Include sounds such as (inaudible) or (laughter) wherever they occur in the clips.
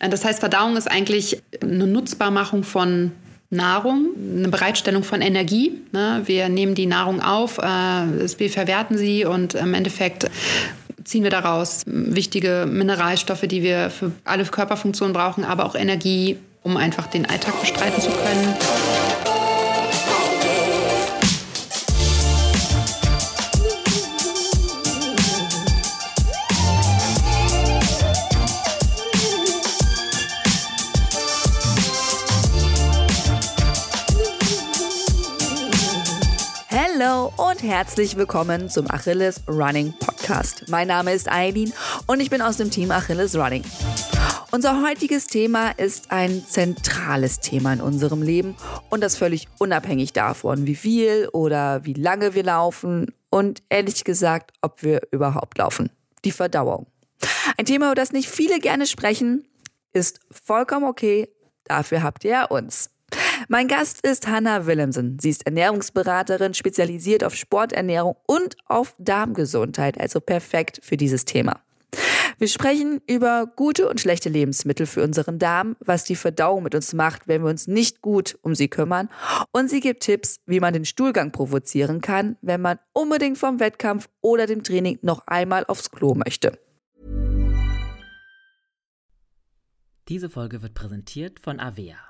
Das heißt, Verdauung ist eigentlich eine Nutzbarmachung von Nahrung, eine Bereitstellung von Energie. Ne? Wir nehmen die Nahrung auf, äh, wir verwerten sie und im Endeffekt ziehen wir daraus wichtige Mineralstoffe, die wir für alle Körperfunktionen brauchen, aber auch Energie, um einfach den Alltag bestreiten zu können. Herzlich willkommen zum Achilles Running Podcast. Mein Name ist Eileen und ich bin aus dem Team Achilles Running. Unser heutiges Thema ist ein zentrales Thema in unserem Leben und das völlig unabhängig davon, wie viel oder wie lange wir laufen und ehrlich gesagt, ob wir überhaupt laufen. Die Verdauung. Ein Thema, über das nicht viele gerne sprechen, ist vollkommen okay. Dafür habt ihr uns. Mein Gast ist Hannah Willemsen. Sie ist Ernährungsberaterin, spezialisiert auf Sporternährung und auf Darmgesundheit, also perfekt für dieses Thema. Wir sprechen über gute und schlechte Lebensmittel für unseren Darm, was die Verdauung mit uns macht, wenn wir uns nicht gut um sie kümmern. Und sie gibt Tipps, wie man den Stuhlgang provozieren kann, wenn man unbedingt vom Wettkampf oder dem Training noch einmal aufs Klo möchte. Diese Folge wird präsentiert von Avea.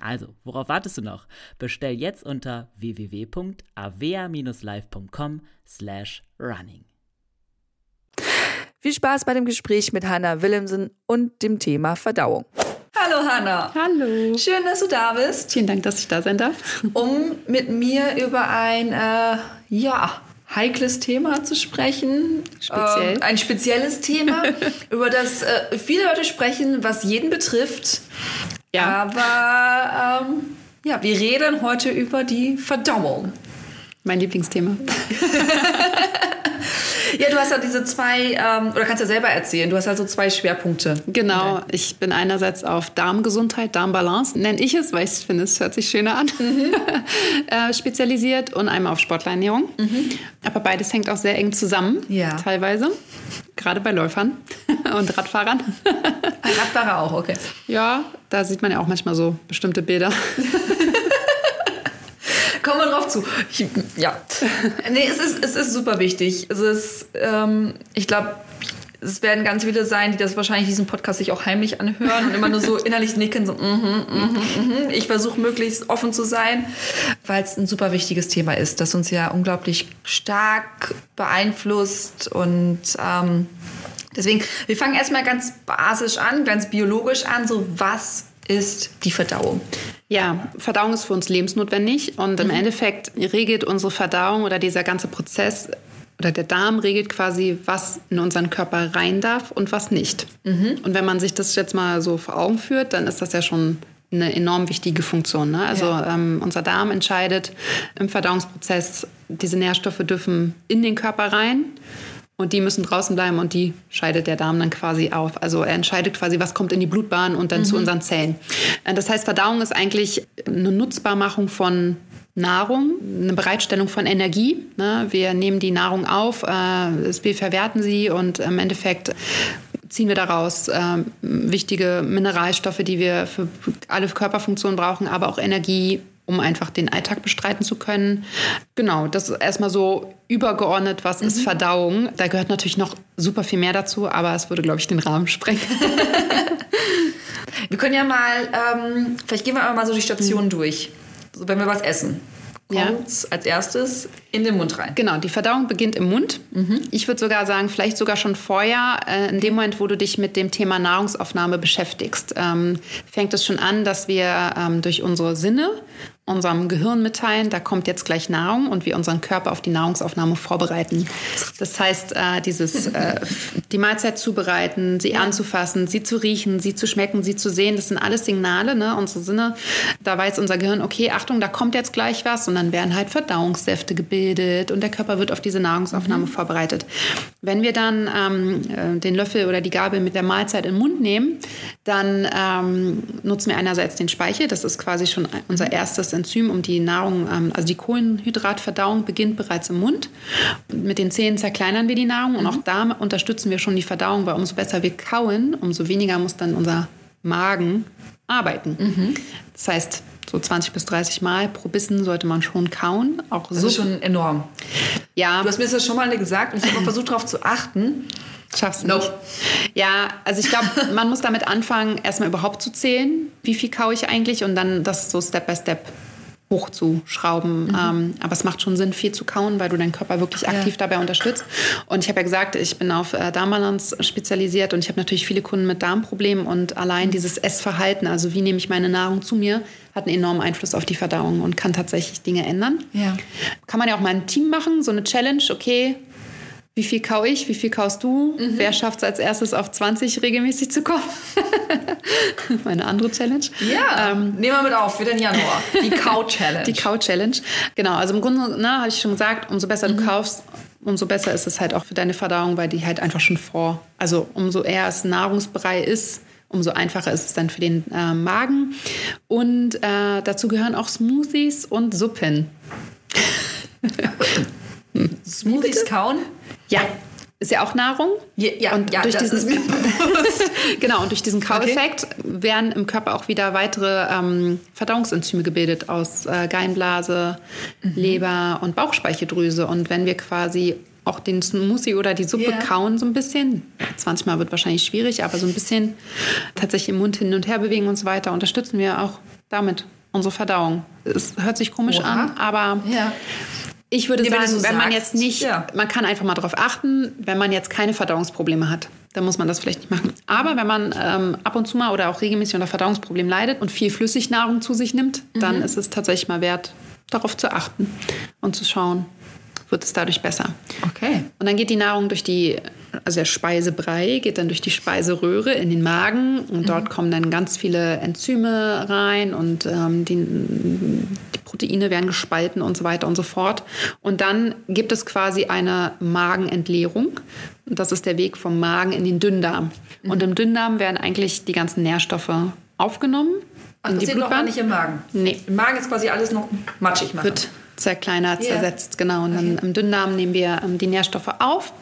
Also, worauf wartest du noch? Bestell jetzt unter www.avea-live.com slash running. Viel Spaß bei dem Gespräch mit Hanna Willemsen und dem Thema Verdauung. Hallo Hanna. Hallo. Schön, dass du da bist. Vielen Dank, dass ich da sein darf. Um mit mir über ein, äh, ja, heikles Thema zu sprechen. Speziell. Ähm, ein spezielles Thema, (laughs) über das äh, viele Leute sprechen, was jeden betrifft. Ja. Aber ähm, ja, wir reden heute über die Verdauung. Mein Lieblingsthema. (laughs) ja, du hast ja diese zwei, ähm, oder kannst ja selber erzählen, du hast also zwei Schwerpunkte. Genau, ich bin einerseits auf Darmgesundheit, Darmbalance, nenne ich es, weil ich finde, es hört sich schöner an, mhm. (laughs) äh, spezialisiert und einmal auf Sportlerernährung. Mhm. Aber beides hängt auch sehr eng zusammen, ja. teilweise, gerade bei Läufern (laughs) und Radfahrern. Radfahrer auch, okay. Ja, da sieht man ja auch manchmal so bestimmte Bilder. (laughs) Kommen wir drauf zu. Ich, ja. Nee, es ist, es ist super wichtig. Es ist, ähm, ich glaube, es werden ganz viele sein, die das wahrscheinlich diesen Podcast sich auch heimlich anhören und immer nur so innerlich nicken, so mm -hmm, mm -hmm, Ich versuche möglichst offen zu sein, weil es ein super wichtiges Thema ist, das uns ja unglaublich stark beeinflusst und ähm, deswegen, wir fangen erstmal ganz basisch an, ganz biologisch an, so was ist die Verdauung? Ja, Verdauung ist für uns lebensnotwendig und im mhm. Endeffekt regelt unsere Verdauung oder dieser ganze Prozess oder der Darm regelt quasi, was in unseren Körper rein darf und was nicht. Mhm. Und wenn man sich das jetzt mal so vor Augen führt, dann ist das ja schon eine enorm wichtige Funktion. Ne? Also ja. ähm, unser Darm entscheidet im Verdauungsprozess, diese Nährstoffe dürfen in den Körper rein und die müssen draußen bleiben und die scheidet der Darm dann quasi auf. Also er entscheidet quasi, was kommt in die Blutbahn und dann mhm. zu unseren Zellen. Äh, das heißt, Verdauung ist eigentlich eine Nutzbarmachung von Nahrung, eine Bereitstellung von Energie. Ne? Wir nehmen die Nahrung auf, äh, wir verwerten sie und im Endeffekt ziehen wir daraus ähm, wichtige Mineralstoffe, die wir für alle Körperfunktionen brauchen, aber auch Energie, um einfach den Alltag bestreiten zu können. Genau, das ist erstmal so übergeordnet, was mhm. ist Verdauung. Da gehört natürlich noch super viel mehr dazu, aber es würde, glaube ich, den Rahmen sprengen. (laughs) wir können ja mal, ähm, vielleicht gehen wir mal so die Stationen mhm. durch, wenn wir was essen kommt ja. als erstes in den Mund rein. Genau, die Verdauung beginnt im Mund. Mhm. Ich würde sogar sagen, vielleicht sogar schon vorher, äh, in dem Moment, wo du dich mit dem Thema Nahrungsaufnahme beschäftigst, ähm, fängt es schon an, dass wir ähm, durch unsere Sinne unserem Gehirn mitteilen, da kommt jetzt gleich Nahrung und wir unseren Körper auf die Nahrungsaufnahme vorbereiten. Das heißt, äh, dieses, äh, die Mahlzeit zubereiten, sie ja. anzufassen, sie zu riechen, sie zu schmecken, sie zu sehen, das sind alles Signale, ne? unsere Sinne. Da weiß unser Gehirn, okay, Achtung, da kommt jetzt gleich was und dann werden halt Verdauungssäfte gebildet und der Körper wird auf diese Nahrungsaufnahme mhm. vorbereitet. Wenn wir dann ähm, äh, den Löffel oder die Gabel mit der Mahlzeit in den Mund nehmen, dann ähm, nutzen wir einerseits den Speichel, das ist quasi schon unser erstes Enzym, um die Nahrung, ähm, also die Kohlenhydratverdauung beginnt bereits im Mund. Mit den Zähnen zerkleinern wir die Nahrung und auch da unterstützen wir schon die Verdauung, weil umso besser wir kauen, umso weniger muss dann unser Magen arbeiten. Mhm. Das heißt, so 20 bis 30 Mal pro Bissen sollte man schon kauen. Auch das so. ist schon enorm. Ja. Du hast mir das schon mal gesagt und ich habe versucht darauf zu achten. Schaffst du nope. nicht. Ja, also ich glaube, man muss damit anfangen, erstmal überhaupt zu zählen, wie viel kaue ich eigentlich und dann das so Step by Step hochzuschrauben. Mhm. Ähm, aber es macht schon Sinn, viel zu kauen, weil du deinen Körper wirklich aktiv ja. dabei unterstützt. Und ich habe ja gesagt, ich bin auf äh, Darmbalance spezialisiert und ich habe natürlich viele Kunden mit Darmproblemen und allein mhm. dieses Essverhalten, also wie nehme ich meine Nahrung zu mir, hat einen enormen Einfluss auf die Verdauung und kann tatsächlich Dinge ändern. Ja. Kann man ja auch mal ein Team machen, so eine Challenge, okay, wie viel kau ich, wie viel kaust du? Mhm. Wer schafft es als erstes auf 20 regelmäßig zu kommen? (laughs) Meine andere Challenge. Ja, ähm, nehmen wir mit auf für den Januar. Die Kau-Challenge. (laughs) Die Kau-Challenge. Genau, also im Grunde, ne, habe ich schon gesagt, umso besser mhm. du kaufst, umso besser ist es halt auch für deine Verdauung, weil die halt einfach schon vor, also umso eher es nahrungsbrei ist, umso einfacher ist es dann für den äh, Magen. Und äh, dazu gehören auch Smoothies und Suppen. Smoothies kauen? Ja. Ist ja auch Nahrung. Ja, ja, und ja durch diesen, (laughs) Genau, und durch diesen Kaueffekt okay. werden im Körper auch wieder weitere ähm, Verdauungsenzyme gebildet aus äh, Geinblase, mhm. Leber und Bauchspeicheldrüse. Und wenn wir quasi auch den Smoothie oder die Suppe yeah. kauen so ein bisschen, 20 Mal wird wahrscheinlich schwierig, aber so ein bisschen tatsächlich im Mund hin und her bewegen und so weiter, unterstützen wir auch damit unsere Verdauung. Es hört sich komisch Oha. an, aber ja. Ich würde nee, sagen, wenn sagst, man jetzt nicht, ja. man kann einfach mal darauf achten, wenn man jetzt keine Verdauungsprobleme hat, dann muss man das vielleicht nicht machen. Aber wenn man ähm, ab und zu mal oder auch regelmäßig unter Verdauungsproblemen leidet und viel Flüssignahrung zu sich nimmt, mhm. dann ist es tatsächlich mal wert, darauf zu achten und zu schauen, wird es dadurch besser. Okay. Und dann geht die Nahrung durch die, also der Speisebrei geht dann durch die Speiseröhre in den Magen und mhm. dort kommen dann ganz viele Enzyme rein und ähm, die, die Proteine werden gespalten und so weiter und so fort. Und dann gibt es quasi eine Magenentleerung. Und das ist der Weg vom Magen in den Dünndarm. Mhm. Und im Dünndarm werden eigentlich die ganzen Nährstoffe aufgenommen. Ach, das ist noch nicht im Magen? Nee. Im Magen ist quasi alles noch matschig machen. Wird zerkleinert, yeah. zersetzt, genau. Und dann im Dünndarm nehmen wir ähm, die Nährstoffe auf.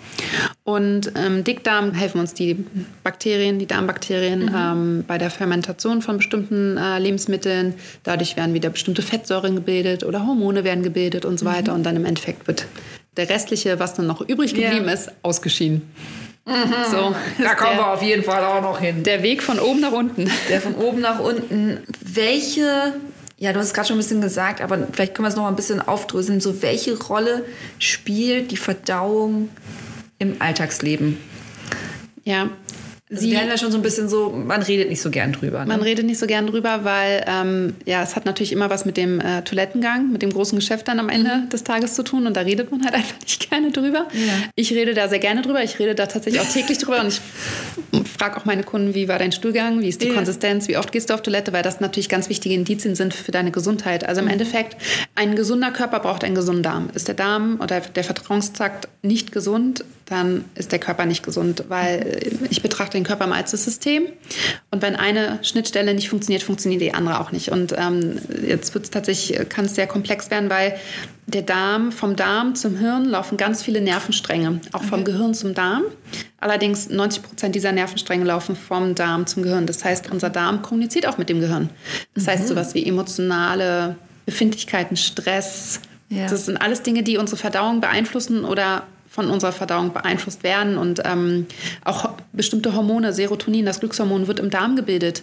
Und im Dickdarm helfen uns die Bakterien, die Darmbakterien mhm. ähm, bei der Fermentation von bestimmten äh, Lebensmitteln. Dadurch werden wieder bestimmte Fettsäuren gebildet oder Hormone werden gebildet und so weiter. Mhm. Und dann im Endeffekt wird der restliche, was dann noch übrig geblieben yeah. ist, ausgeschieden. Mhm. So, da kommen der, wir auf jeden Fall auch noch hin. Der Weg von oben nach unten. Der von oben nach unten. Welche ja, du hast es gerade schon ein bisschen gesagt, aber vielleicht können wir es noch mal ein bisschen aufdröseln. So, welche Rolle spielt die Verdauung im Alltagsleben? Ja, Sie werden ja schon so ein bisschen so, man redet nicht so gern drüber. Ne? Man redet nicht so gern drüber, weil ähm, ja, es hat natürlich immer was mit dem äh, Toilettengang, mit dem großen Geschäft dann am Ende mhm. des Tages zu tun und da redet man halt (laughs) einfach nicht gerne drüber. Ja. Ich rede da sehr gerne drüber, ich rede da tatsächlich auch täglich drüber und ich frage auch meine Kunden, wie war dein Stuhlgang, wie ist die ja. Konsistenz, wie oft gehst du auf Toilette, weil das natürlich ganz wichtige Indizien sind für deine Gesundheit. Also im mhm. Endeffekt, ein gesunder Körper braucht einen gesunden Darm. Ist der Darm oder der Verdauungstrakt nicht gesund, dann ist der Körper nicht gesund, weil ich betrachte den Körper mal als das System. Und wenn eine Schnittstelle nicht funktioniert, funktioniert die andere auch nicht. Und ähm, jetzt wird es tatsächlich, kann es sehr komplex werden, weil der Darm, vom Darm zum Hirn laufen ganz viele Nervenstränge, auch okay. vom Gehirn zum Darm. Allerdings 90 Prozent dieser Nervenstränge laufen vom Darm zum Gehirn. Das heißt, unser Darm kommuniziert auch mit dem Gehirn. Das mhm. heißt, sowas wie emotionale Befindlichkeiten, Stress, ja. das sind alles Dinge, die unsere Verdauung beeinflussen oder von unserer Verdauung beeinflusst werden. Und ähm, auch bestimmte Hormone, Serotonin, das Glückshormon, wird im Darm gebildet.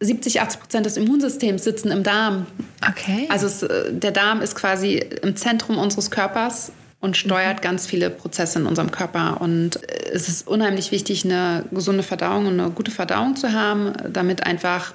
70, 80 Prozent des Immunsystems sitzen im Darm. Okay. Also es, äh, der Darm ist quasi im Zentrum unseres Körpers und steuert mhm. ganz viele Prozesse in unserem Körper. Und äh, es ist unheimlich wichtig, eine gesunde Verdauung und eine gute Verdauung zu haben, damit einfach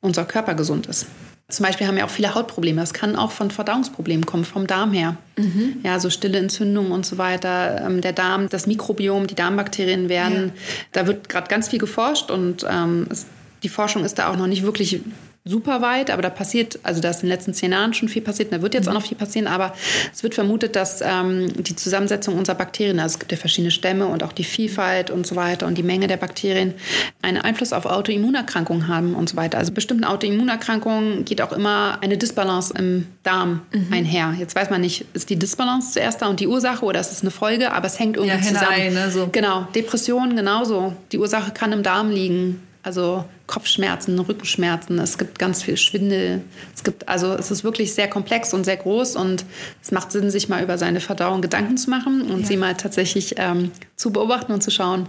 unser Körper gesund ist. Zum Beispiel haben wir auch viele Hautprobleme. Das kann auch von Verdauungsproblemen kommen, vom Darm her. Mhm. Ja, so stille Entzündungen und so weiter. Ähm, der Darm, das Mikrobiom, die Darmbakterien werden, ja. da wird gerade ganz viel geforscht und ähm, es, die Forschung ist da auch noch nicht wirklich super weit, aber da passiert, also da ist in den letzten zehn Jahren schon viel passiert, da wird jetzt auch noch viel passieren, aber es wird vermutet, dass ähm, die Zusammensetzung unserer Bakterien, also es gibt ja verschiedene Stämme und auch die Vielfalt und so weiter und die Menge der Bakterien einen Einfluss auf Autoimmunerkrankungen haben und so weiter. Also bestimmten Autoimmunerkrankungen geht auch immer eine Disbalance im Darm mhm. einher. Jetzt weiß man nicht, ist die Disbalance zuerst da und die Ursache oder ist es eine Folge, aber es hängt irgendwie ja, zusammen. Hinein, ne, so. Genau, Depressionen genauso. Die Ursache kann im Darm liegen. Also Kopfschmerzen, Rückenschmerzen, es gibt ganz viel Schwindel. Es gibt, also es ist wirklich sehr komplex und sehr groß und es macht Sinn, sich mal über seine Verdauung Gedanken zu machen und ja. sie mal tatsächlich ähm, zu beobachten und zu schauen,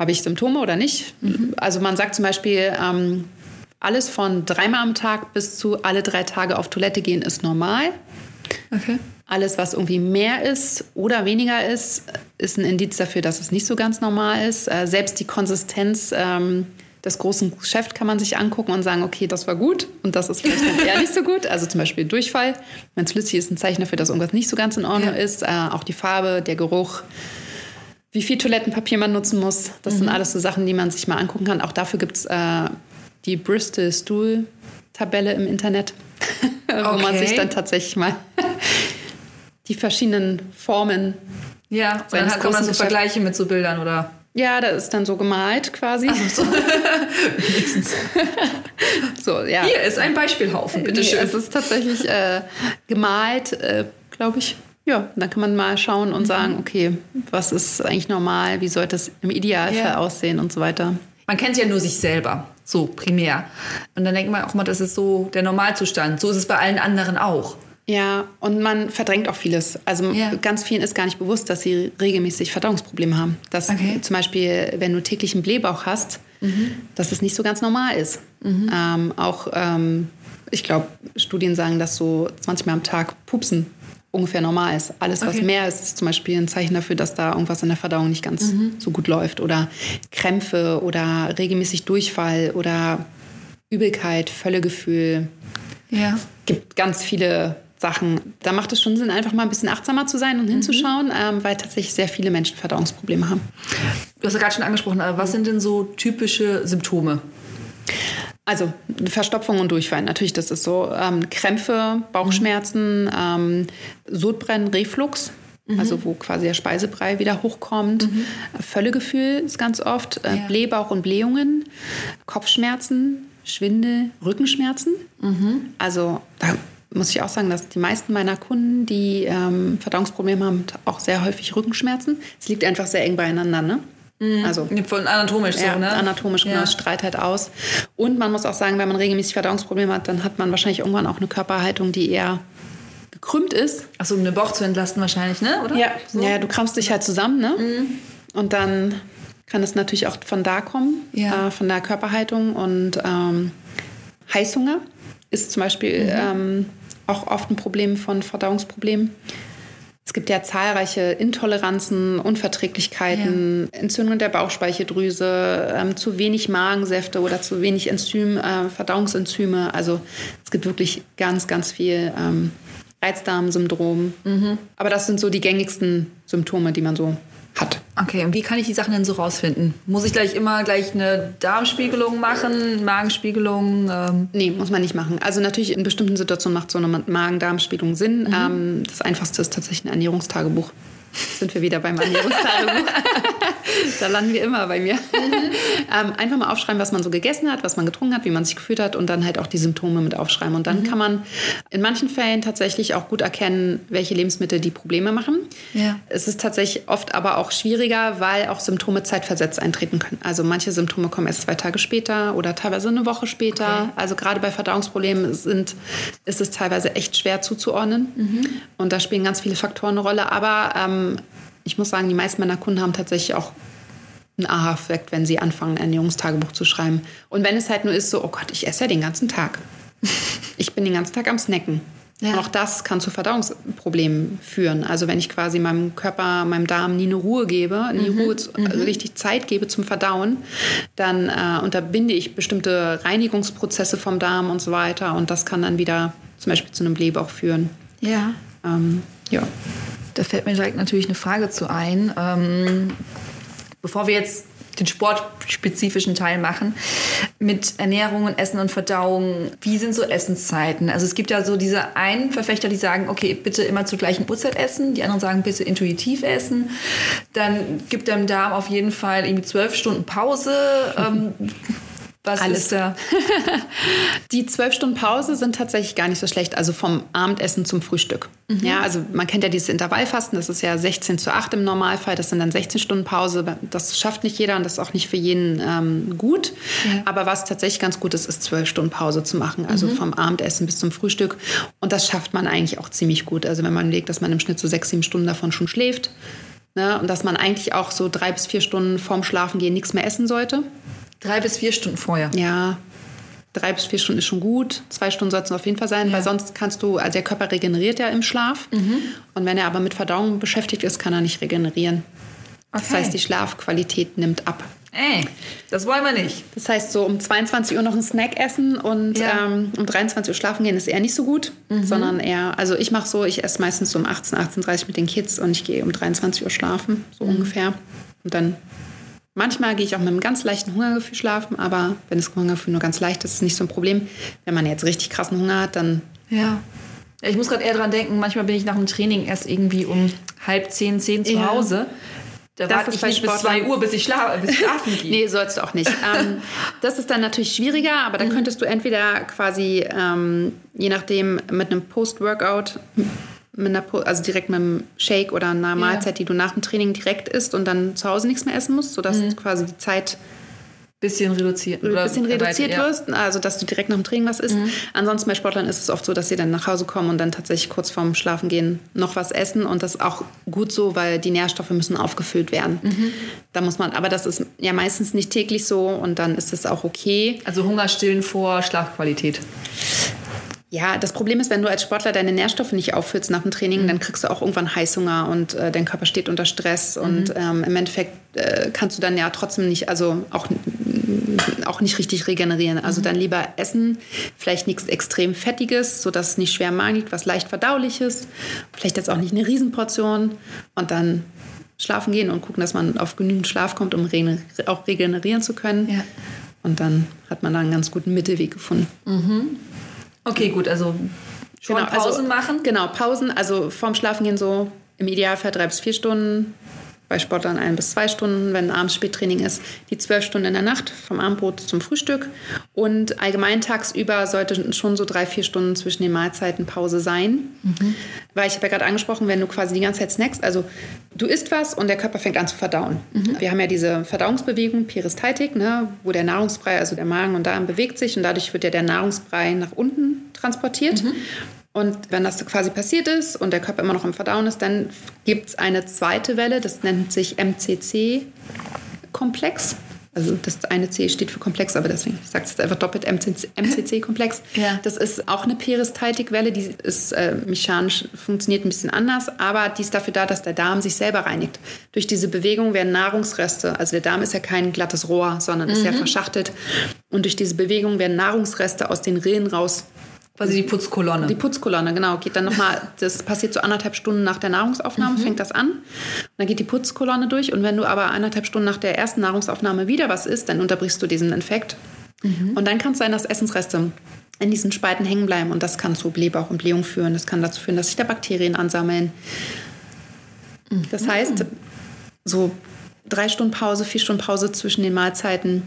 habe ich Symptome oder nicht. Mhm. Also man sagt zum Beispiel, ähm, alles von dreimal am Tag bis zu alle drei Tage auf Toilette gehen ist normal. Okay. Alles, was irgendwie mehr ist oder weniger ist, ist ein Indiz dafür, dass es nicht so ganz normal ist. Äh, selbst die Konsistenz ähm, des großen Geschäft kann man sich angucken und sagen, okay, das war gut und das ist vielleicht eher nicht so gut. Also zum Beispiel Durchfall. Wenn es flüssig ist, ein Zeichen dafür, dass irgendwas nicht so ganz in Ordnung ja. ist. Äh, auch die Farbe, der Geruch, wie viel Toilettenpapier man nutzen muss. Das mhm. sind alles so Sachen, die man sich mal angucken kann. Auch dafür gibt es äh, die Bristol Stool Tabelle im Internet, (laughs) wo okay. man sich dann tatsächlich mal (laughs) die verschiedenen Formen. Ja, und dann kann man so Vergleiche mit so Bildern oder ja, das ist dann so gemalt quasi. So. (laughs) so, ja. Hier ist ein Beispielhaufen, bitteschön. Nee, es ist tatsächlich äh, gemalt, äh, glaube ich. Ja, dann kann man mal schauen und mhm. sagen, okay, was ist eigentlich normal, wie sollte es im Idealfall ja. aussehen und so weiter. Man kennt ja nur sich selber, so primär. Und dann denkt man auch mal, das ist so der Normalzustand. So ist es bei allen anderen auch. Ja, und man verdrängt auch vieles. Also ja. ganz vielen ist gar nicht bewusst, dass sie regelmäßig Verdauungsprobleme haben. Dass okay. zum Beispiel, wenn du täglich einen Blähbauch hast, mhm. dass es nicht so ganz normal ist. Mhm. Ähm, auch, ähm, ich glaube, Studien sagen, dass so 20 Mal am Tag Pupsen ungefähr normal ist. Alles, was okay. mehr ist, ist zum Beispiel ein Zeichen dafür, dass da irgendwas in der Verdauung nicht ganz mhm. so gut läuft. Oder Krämpfe oder regelmäßig Durchfall oder Übelkeit, Völlegefühl. Ja. Gibt ganz viele Sachen. Da macht es schon Sinn, einfach mal ein bisschen achtsamer zu sein und hinzuschauen, mhm. ähm, weil tatsächlich sehr viele Menschen Verdauungsprobleme haben. Du hast ja gerade schon angesprochen, aber was sind denn so typische Symptome? Also Verstopfung und Durchfall, natürlich, das ist so. Ähm, Krämpfe, Bauchschmerzen, mhm. ähm, Sodbrennen, Reflux, mhm. also wo quasi der Speisebrei wieder hochkommt. Mhm. Völlegefühl ist ganz oft, äh, ja. Blähbauch und Blähungen, Kopfschmerzen, Schwindel, Rückenschmerzen. Mhm. Also da muss ich auch sagen, dass die meisten meiner Kunden, die ähm, Verdauungsprobleme haben, auch sehr häufig Rückenschmerzen. Es liegt einfach sehr eng beieinander, ne? Mhm. Also, Von anatomisch ja, so, ne? Anatomisch, genau, ja. es strahlt halt aus. Und man muss auch sagen, wenn man regelmäßig Verdauungsprobleme hat, dann hat man wahrscheinlich irgendwann auch eine Körperhaltung, die eher gekrümmt ist. Achso, um den Bauch zu entlasten wahrscheinlich, ne? Oder? Ja, so? ja du krampfst dich halt zusammen, ne? Mhm. Und dann kann es natürlich auch von da kommen, ja. äh, von der Körperhaltung. Und ähm, Heißhunger ist zum Beispiel mhm. ähm, auch oft ein Problem von Verdauungsproblemen. Es gibt ja zahlreiche Intoleranzen, Unverträglichkeiten, ja. Entzündungen der Bauchspeicheldrüse, ähm, zu wenig Magensäfte oder zu wenig Enzym, äh, Verdauungsenzyme. Also es gibt wirklich ganz, ganz viel ähm, Reizdarmsyndrom. Mhm. Aber das sind so die gängigsten Symptome, die man so hat. Okay, und wie kann ich die Sachen denn so rausfinden? Muss ich gleich immer gleich eine Darmspiegelung machen, Magenspiegelung? Ähm? Nee, muss man nicht machen. Also natürlich in bestimmten Situationen macht so eine Magen-Darm-Spiegelung Sinn. Mhm. Ähm, das Einfachste ist tatsächlich ein Ernährungstagebuch. Sind wir wieder beim Ernährungstagebuch. (laughs) da landen wir immer bei mir. Mhm. Ähm, einfach mal aufschreiben, was man so gegessen hat, was man getrunken hat, wie man sich gefühlt hat und dann halt auch die Symptome mit aufschreiben. Und dann mhm. kann man in manchen Fällen tatsächlich auch gut erkennen, welche Lebensmittel die Probleme machen. Ja. Es ist tatsächlich oft aber auch schwieriger, weil auch Symptome zeitversetzt eintreten können. Also manche Symptome kommen erst zwei Tage später oder teilweise eine Woche später. Okay. Also gerade bei Verdauungsproblemen sind, ist es teilweise echt schwer zuzuordnen. Mhm. Und da spielen ganz viele Faktoren eine Rolle. Aber ähm, ich muss sagen, die meisten meiner Kunden haben tatsächlich auch einen Aha-Effekt, wenn sie anfangen, ein Ernährungstagebuch zu schreiben. Und wenn es halt nur ist, so, oh Gott, ich esse ja den ganzen Tag. (laughs) Ich bin den ganzen Tag am Snacken. Ja. Auch das kann zu Verdauungsproblemen führen. Also wenn ich quasi meinem Körper, meinem Darm nie eine Ruhe gebe, nie mhm. Ruhe, also richtig Zeit gebe zum Verdauen, dann äh, unterbinde ich bestimmte Reinigungsprozesse vom Darm und so weiter. Und das kann dann wieder zum Beispiel zu einem Blähbauch führen. Ja. Ähm, ja. Da fällt mir direkt natürlich eine Frage zu ein. Ähm, bevor wir jetzt den sportspezifischen Teil machen, mit Ernährung und Essen und Verdauung, wie sind so Essenszeiten? Also es gibt ja so diese einen Verfechter, die sagen, okay, bitte immer zur gleichen Uhrzeit essen, die anderen sagen, bitte intuitiv essen. Dann gibt dem Darm auf jeden Fall irgendwie zwölf Stunden Pause. Ähm, (laughs) was Alles. ist da? (laughs) die zwölf Stunden Pause sind tatsächlich gar nicht so schlecht, also vom Abendessen zum Frühstück. Mhm. Ja, also man kennt ja dieses Intervallfasten, das ist ja 16 zu 8 im Normalfall, das sind dann 16 Stunden Pause. Das schafft nicht jeder und das ist auch nicht für jeden ähm, gut. Ja. Aber was tatsächlich ganz gut ist, ist zwölf Stunden Pause zu machen, also mhm. vom Abendessen bis zum Frühstück. Und das schafft man eigentlich auch ziemlich gut. Also wenn man legt, dass man im Schnitt so sechs, sieben Stunden davon schon schläft. Ne, und dass man eigentlich auch so drei bis vier Stunden vorm Schlafengehen nichts mehr essen sollte. Drei bis vier Stunden vorher. Ja. Drei bis vier Stunden ist schon gut. Zwei Stunden sollten es auf jeden Fall sein, ja. weil sonst kannst du, also der Körper regeneriert ja im Schlaf. Mhm. Und wenn er aber mit Verdauung beschäftigt ist, kann er nicht regenerieren. Okay. Das heißt, die Schlafqualität nimmt ab. Ey, das wollen wir nicht. Das heißt, so um 22 Uhr noch einen Snack essen und ja. ähm, um 23 Uhr schlafen gehen ist eher nicht so gut, mhm. sondern eher, also ich mache so, ich esse meistens so um 18, 18.30 Uhr mit den Kids und ich gehe um 23 Uhr schlafen, so mhm. ungefähr. Und dann Manchmal gehe ich auch mit einem ganz leichten Hungergefühl schlafen, aber wenn das Hungergefühl nur ganz leicht ist, ist es nicht so ein Problem. Wenn man jetzt richtig krassen Hunger hat, dann. Ja. Ich muss gerade eher dran denken, manchmal bin ich nach dem Training erst irgendwie um halb zehn, zehn zu ja. Hause. Da warte ich nicht bis zwei Uhr, bis ich, schla bis ich schlafen (laughs) gehe. nee, sollst du auch nicht. (laughs) ähm, das ist dann natürlich schwieriger, aber dann mhm. könntest du entweder quasi, ähm, je nachdem, mit einem Post-Workout mit einer, also direkt mit einem Shake oder einer Mahlzeit, ja. die du nach dem Training direkt isst und dann zu Hause nichts mehr essen musst, sodass mhm. quasi die Zeit bisschen reduziert, oder bisschen reduziert ja. wirst, also dass du direkt nach dem Training was isst. Mhm. Ansonsten bei Sportlern ist es oft so, dass sie dann nach Hause kommen und dann tatsächlich kurz vorm Schlafengehen noch was essen und das ist auch gut so, weil die Nährstoffe müssen aufgefüllt werden. Mhm. Da muss man, aber das ist ja meistens nicht täglich so und dann ist es auch okay. Also Hunger stillen vor Schlafqualität. Ja, das Problem ist, wenn du als Sportler deine Nährstoffe nicht auffüllst nach dem Training, mhm. dann kriegst du auch irgendwann Heißhunger und äh, dein Körper steht unter Stress. Mhm. Und ähm, im Endeffekt äh, kannst du dann ja trotzdem nicht, also auch, auch nicht richtig regenerieren. Also mhm. dann lieber essen, vielleicht nichts extrem Fettiges, sodass es nicht schwer im Magen liegt, was leicht verdauliches. Vielleicht jetzt auch nicht eine Riesenportion. Und dann schlafen gehen und gucken, dass man auf genügend Schlaf kommt, um auch regenerieren zu können. Ja. Und dann hat man da einen ganz guten Mittelweg gefunden. Mhm. Okay, gut, also schon genau, Pausen also, machen? Genau, Pausen, also vorm Schlafen gehen so im Idealfall drei bis vier Stunden, bei Sportlern ein bis zwei Stunden, wenn abends Spättraining ist, die zwölf Stunden in der Nacht vom Abendbrot zum Frühstück. Und allgemein tagsüber sollte schon so drei, vier Stunden zwischen den Mahlzeiten Pause sein. Mhm. Weil ich habe ja gerade angesprochen, wenn du quasi die ganze Zeit snackst, also du isst was und der Körper fängt an zu verdauen. Mhm. Wir haben ja diese Verdauungsbewegung, Peristaltik, ne, wo der Nahrungsbrei, also der Magen und Darm bewegt sich und dadurch wird ja der Nahrungsbrei nach unten transportiert. Mhm. Und wenn das quasi passiert ist und der Körper immer noch im Verdauen ist, dann gibt es eine zweite Welle, das nennt sich MCC-Komplex. Also das eine C steht für Komplex, aber deswegen, ich sage es jetzt einfach doppelt, MCC-Komplex. (laughs) Ja. Das ist auch eine Peristaltikwelle, die ist äh, mechanisch, funktioniert ein bisschen anders, aber die ist dafür da, dass der Darm sich selber reinigt. Durch diese Bewegung werden Nahrungsreste, also der Darm ist ja kein glattes Rohr, sondern ist mhm. ja verschachtelt. Und durch diese Bewegung werden Nahrungsreste aus den Rillen raus Quasi die Putzkolonne. Die Putzkolonne, genau. Geht dann nochmal, das passiert so anderthalb Stunden nach der Nahrungsaufnahme, mhm. fängt das an. Und dann geht die Putzkolonne durch. Und wenn du aber anderthalb Stunden nach der ersten Nahrungsaufnahme wieder was isst, dann unterbrichst du diesen Infekt. Mhm. Und dann kann es sein, dass Essensreste in diesen Spalten hängen bleiben. Und das kann zu Blähbauch und Blähung führen. Das kann dazu führen, dass sich da Bakterien ansammeln. Das heißt, so drei Stunden Pause, vier Stunden Pause zwischen den Mahlzeiten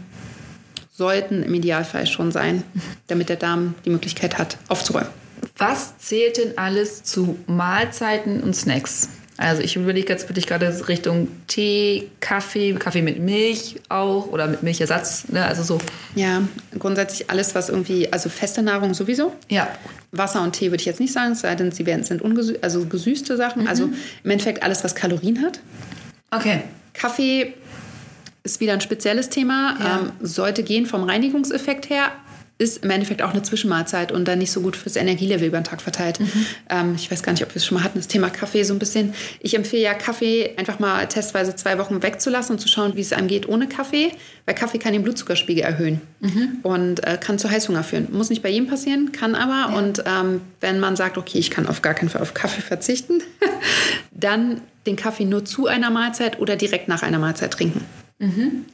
sollten im Idealfall schon sein, damit der Darm die Möglichkeit hat, aufzuräumen. Was zählt denn alles zu Mahlzeiten und Snacks? Also ich überlege jetzt wirklich gerade Richtung Tee, Kaffee, Kaffee mit Milch auch oder mit Milchersatz, ne? also so. Ja, grundsätzlich alles, was irgendwie, also feste Nahrung sowieso. Ja. Wasser und Tee würde ich jetzt nicht sagen, es sei denn, sie werden, sind ungesü also gesüßte Sachen. Also im Endeffekt alles, was Kalorien hat. Okay. Kaffee ist wieder ein spezielles Thema, Ja. ähm, sollte gehen vom Reinigungseffekt her, ist im Endeffekt auch eine Zwischenmahlzeit und dann nicht so gut fürs Energielevel über den Tag verteilt. Ähm, ich weiß gar nicht, ob wir es schon mal hatten, das Thema Kaffee so ein bisschen. Ich empfehle ja, Kaffee einfach mal testweise zwei Wochen wegzulassen und zu schauen, wie es einem geht ohne Kaffee, weil Kaffee kann den Blutzuckerspiegel erhöhen und äh, kann zu Heißhunger führen. Muss nicht bei jedem passieren, kann aber. Und ähm, wenn man sagt, okay, ich kann auf gar keinen Fall auf Kaffee verzichten, (laughs) dann den Kaffee nur zu einer Mahlzeit oder direkt nach einer Mahlzeit trinken.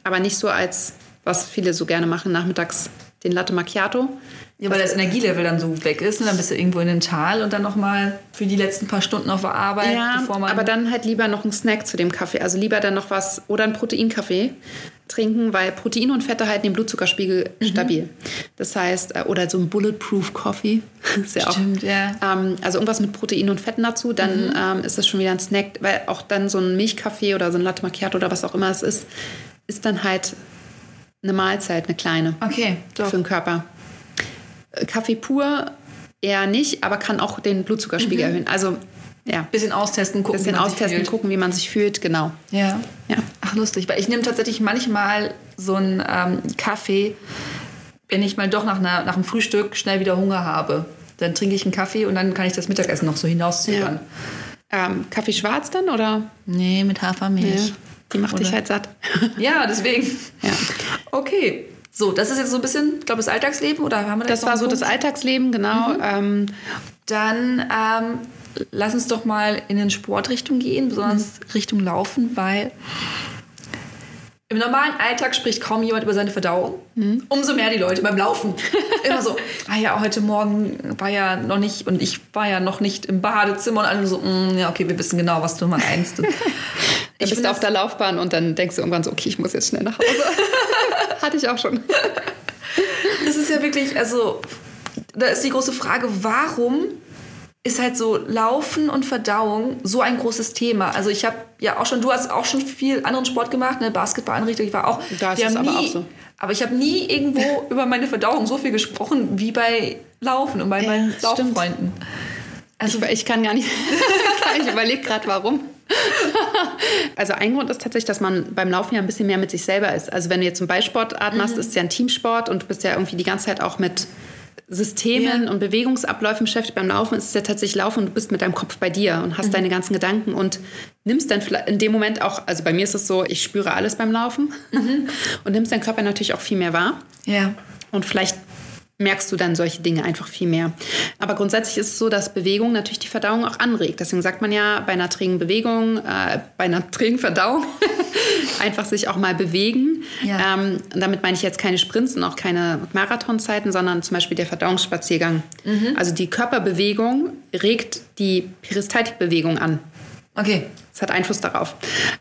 Aber nicht so als, was viele so gerne machen, nachmittags den Latte Macchiato. Ja, weil das Energielevel dann so weg ist, ne? dann bist du irgendwo in den Tal und dann nochmal für die letzten paar Stunden auf der Arbeit, Ja, bevor man... aber dann halt lieber noch einen Snack zu dem Kaffee. Also lieber dann noch was oder einen Proteinkaffee trinken, weil Protein und Fette halten den Blutzuckerspiegel Mhm. stabil. Das heißt, äh, oder so ein Bulletproof Coffee. (laughs) Ist ja Stimmt, ja. Ähm, also irgendwas mit Protein und Fetten dazu, dann ähm, ist das schon wieder ein Snack, weil auch dann so ein Milchkaffee oder so ein Latte Macchiato oder was auch immer es ist, ist dann halt eine Mahlzeit, eine kleine Okay, doch. für den Körper. Kaffee pur eher nicht, aber kann auch den Blutzuckerspiegel erhöhen. Also ja, Bisschen austesten, gucken, bisschen wie man sich austesten, fühlt. gucken, wie man sich fühlt, genau. Ja. Ja. Ach, lustig. Weil ich nehme tatsächlich manchmal so einen ähm, Kaffee, wenn ich mal doch nach, einer, nach einem Frühstück schnell wieder Hunger habe. Dann trinke ich einen Kaffee und dann kann ich das Mittagessen noch so hinauszögern. Ähm, Kaffee schwarz dann oder? Nee, mit Hafermilch. Die macht dich Oder? halt satt. Ja, deswegen. (laughs) Ja. Okay. So, das ist jetzt so ein bisschen, ich glaube, das Alltagsleben oder haben wir Das noch war so das Punkt? Alltagsleben, genau. Ähm, Dann ähm, lass uns doch mal in den Sportrichtung gehen, besonders Richtung Laufen, weil im normalen Alltag spricht kaum jemand über seine Verdauung. Umso mehr die Leute beim Laufen. (laughs) Immer so, ah ja, heute Morgen war ja noch nicht und ich war ja noch nicht im Badezimmer und alle so, mm, ja, okay, wir wissen genau, was du meinst. (laughs) Und ich bist auf der Laufbahn und dann denkst du irgendwann so, okay, ich muss jetzt schnell nach Hause. (laughs) Hatte ich auch schon. Das ist ja wirklich, also, da ist die große Frage, warum ist halt so Laufen und Verdauung so ein großes Thema? Also ich habe ja auch schon, du hast auch schon viel anderen Sport gemacht, ne, Basketballeinrichtung, ich war auch. Da ist es haben aber nie, auch so. Aber ich habe nie irgendwo (laughs) über meine Verdauung so viel gesprochen wie bei Laufen und bei Ja, meinen. Lauffreunden. Also Ich, ich kann gar nicht, (laughs) (laughs) ich überlege gerade, warum. Also ein Grund ist tatsächlich, dass man beim Laufen ja ein bisschen mehr mit sich selber ist. Also wenn du jetzt einen Ballsportart machst, ist es ja ein Teamsport und du bist ja irgendwie die ganze Zeit auch mit Systemen Ja. und Bewegungsabläufen beschäftigt. Beim Laufen ist es ja tatsächlich Laufen und du bist mit deinem Kopf bei dir und hast deine ganzen Gedanken und nimmst dann vielleicht in dem Moment auch, also bei mir ist es so, ich spüre alles beim Laufen (laughs) und nimmst deinen Körper natürlich auch viel mehr wahr. ja. Und vielleicht merkst du dann solche Dinge einfach viel mehr. Aber grundsätzlich ist es so, dass Bewegung natürlich die Verdauung auch anregt. Deswegen sagt man ja bei einer trägen Bewegung, äh, bei einer (laughs) trägen Verdauung, (laughs) einfach sich auch mal bewegen. Ja. Ähm, und damit meine ich jetzt keine Sprints und auch keine Marathonzeiten, sondern zum Beispiel der Verdauungsspaziergang. Also die Körperbewegung regt die Peristaltikbewegung an. Okay. Das hat Einfluss darauf.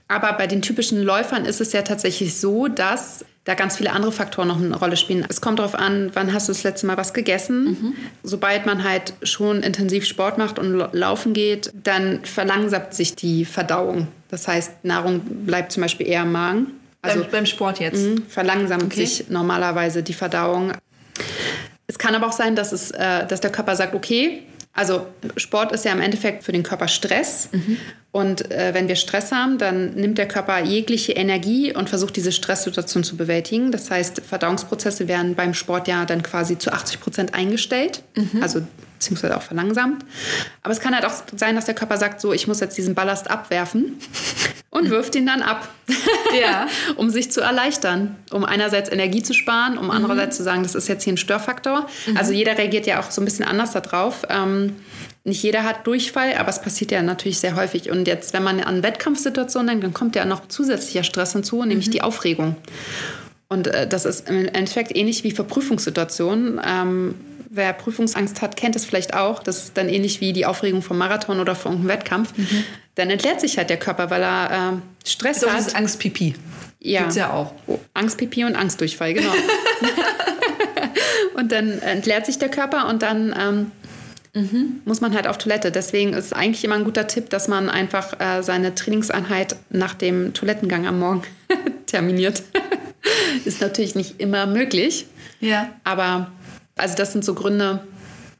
Aber bei den typischen Läufern ist es ja tatsächlich so, dass da ganz viele andere Faktoren noch eine Rolle spielen. Es kommt darauf an, wann hast du das letzte Mal was gegessen. Sobald man halt schon intensiv Sport macht und laufen geht, dann verlangsamt sich die Verdauung. Das heißt, Nahrung bleibt zum Beispiel eher im Magen. Also beim, beim Sport jetzt. Mhm, verlangsamt Okay. sich normalerweise die Verdauung. Es kann aber auch sein, dass, es, äh, dass der Körper sagt, okay, also Sport ist ja im Endeffekt für den Körper Stress. Und äh, wenn wir Stress haben, dann nimmt der Körper jegliche Energie und versucht, diese Stresssituation zu bewältigen. Das heißt, Verdauungsprozesse werden beim Sport ja dann quasi zu 80 Prozent eingestellt, also beziehungsweise auch verlangsamt. Aber es kann halt auch sein, dass der Körper sagt, so, ich muss jetzt diesen Ballast abwerfen und wirft ihn dann ab. Ja. (laughs) um sich zu erleichtern, um einerseits Energie zu sparen, um andererseits zu sagen, das ist jetzt hier ein Störfaktor. Also jeder reagiert ja auch so ein bisschen anders darauf. Ähm, nicht jeder hat Durchfall, aber es passiert ja natürlich sehr häufig. Und jetzt, wenn man an Wettkampfsituationen denkt, dann kommt ja noch zusätzlicher Stress hinzu, nämlich die Aufregung. Und äh, das ist im Endeffekt ähnlich wie für Prüfungssituationen. Ähm, wer Prüfungsangst hat, kennt es vielleicht auch. Das ist dann ähnlich wie die Aufregung vom Marathon oder vom Wettkampf. dann entleert sich halt der Körper, weil er äh, Stress Das hat. ist Angstpipi. Ja. Gibt's ja auch. Oh, Angstpipi und Angstdurchfall, genau. (laughs) und dann entleert sich der Körper und dann ähm, muss man halt auf Toilette. Deswegen ist eigentlich immer ein guter Tipp, dass man einfach äh, seine Trainingseinheit nach dem Toilettengang am Morgen (laughs) terminiert. Ist natürlich nicht immer möglich, Ja. aber also das sind so Gründe.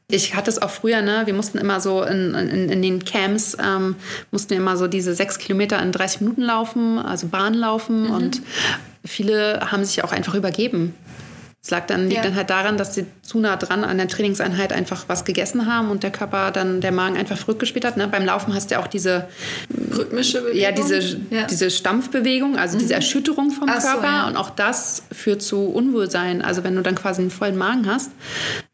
Ich hatte es auch früher, ne? Wir mussten immer so in, in, in den Camps, ähm, mussten wir immer so diese sechs Kilometer in 30 Minuten laufen, also Bahn laufen. Und viele haben sich auch einfach übergeben. Es lag dann, liegt Ja. dann halt daran, dass sie zu nah dran an der Trainingseinheit einfach was gegessen haben und der Körper dann, der Magen einfach verrückt gespielt hat. Ne? Beim Laufen hast du ja auch diese, Rhythmische Bewegung. ja, diese, Ja. Mhm. diese Stampfbewegung, also diese Erschütterung vom Ach so, Körper. ja. Und auch das führt zu Unwohlsein. Also wenn du dann quasi einen vollen Magen hast,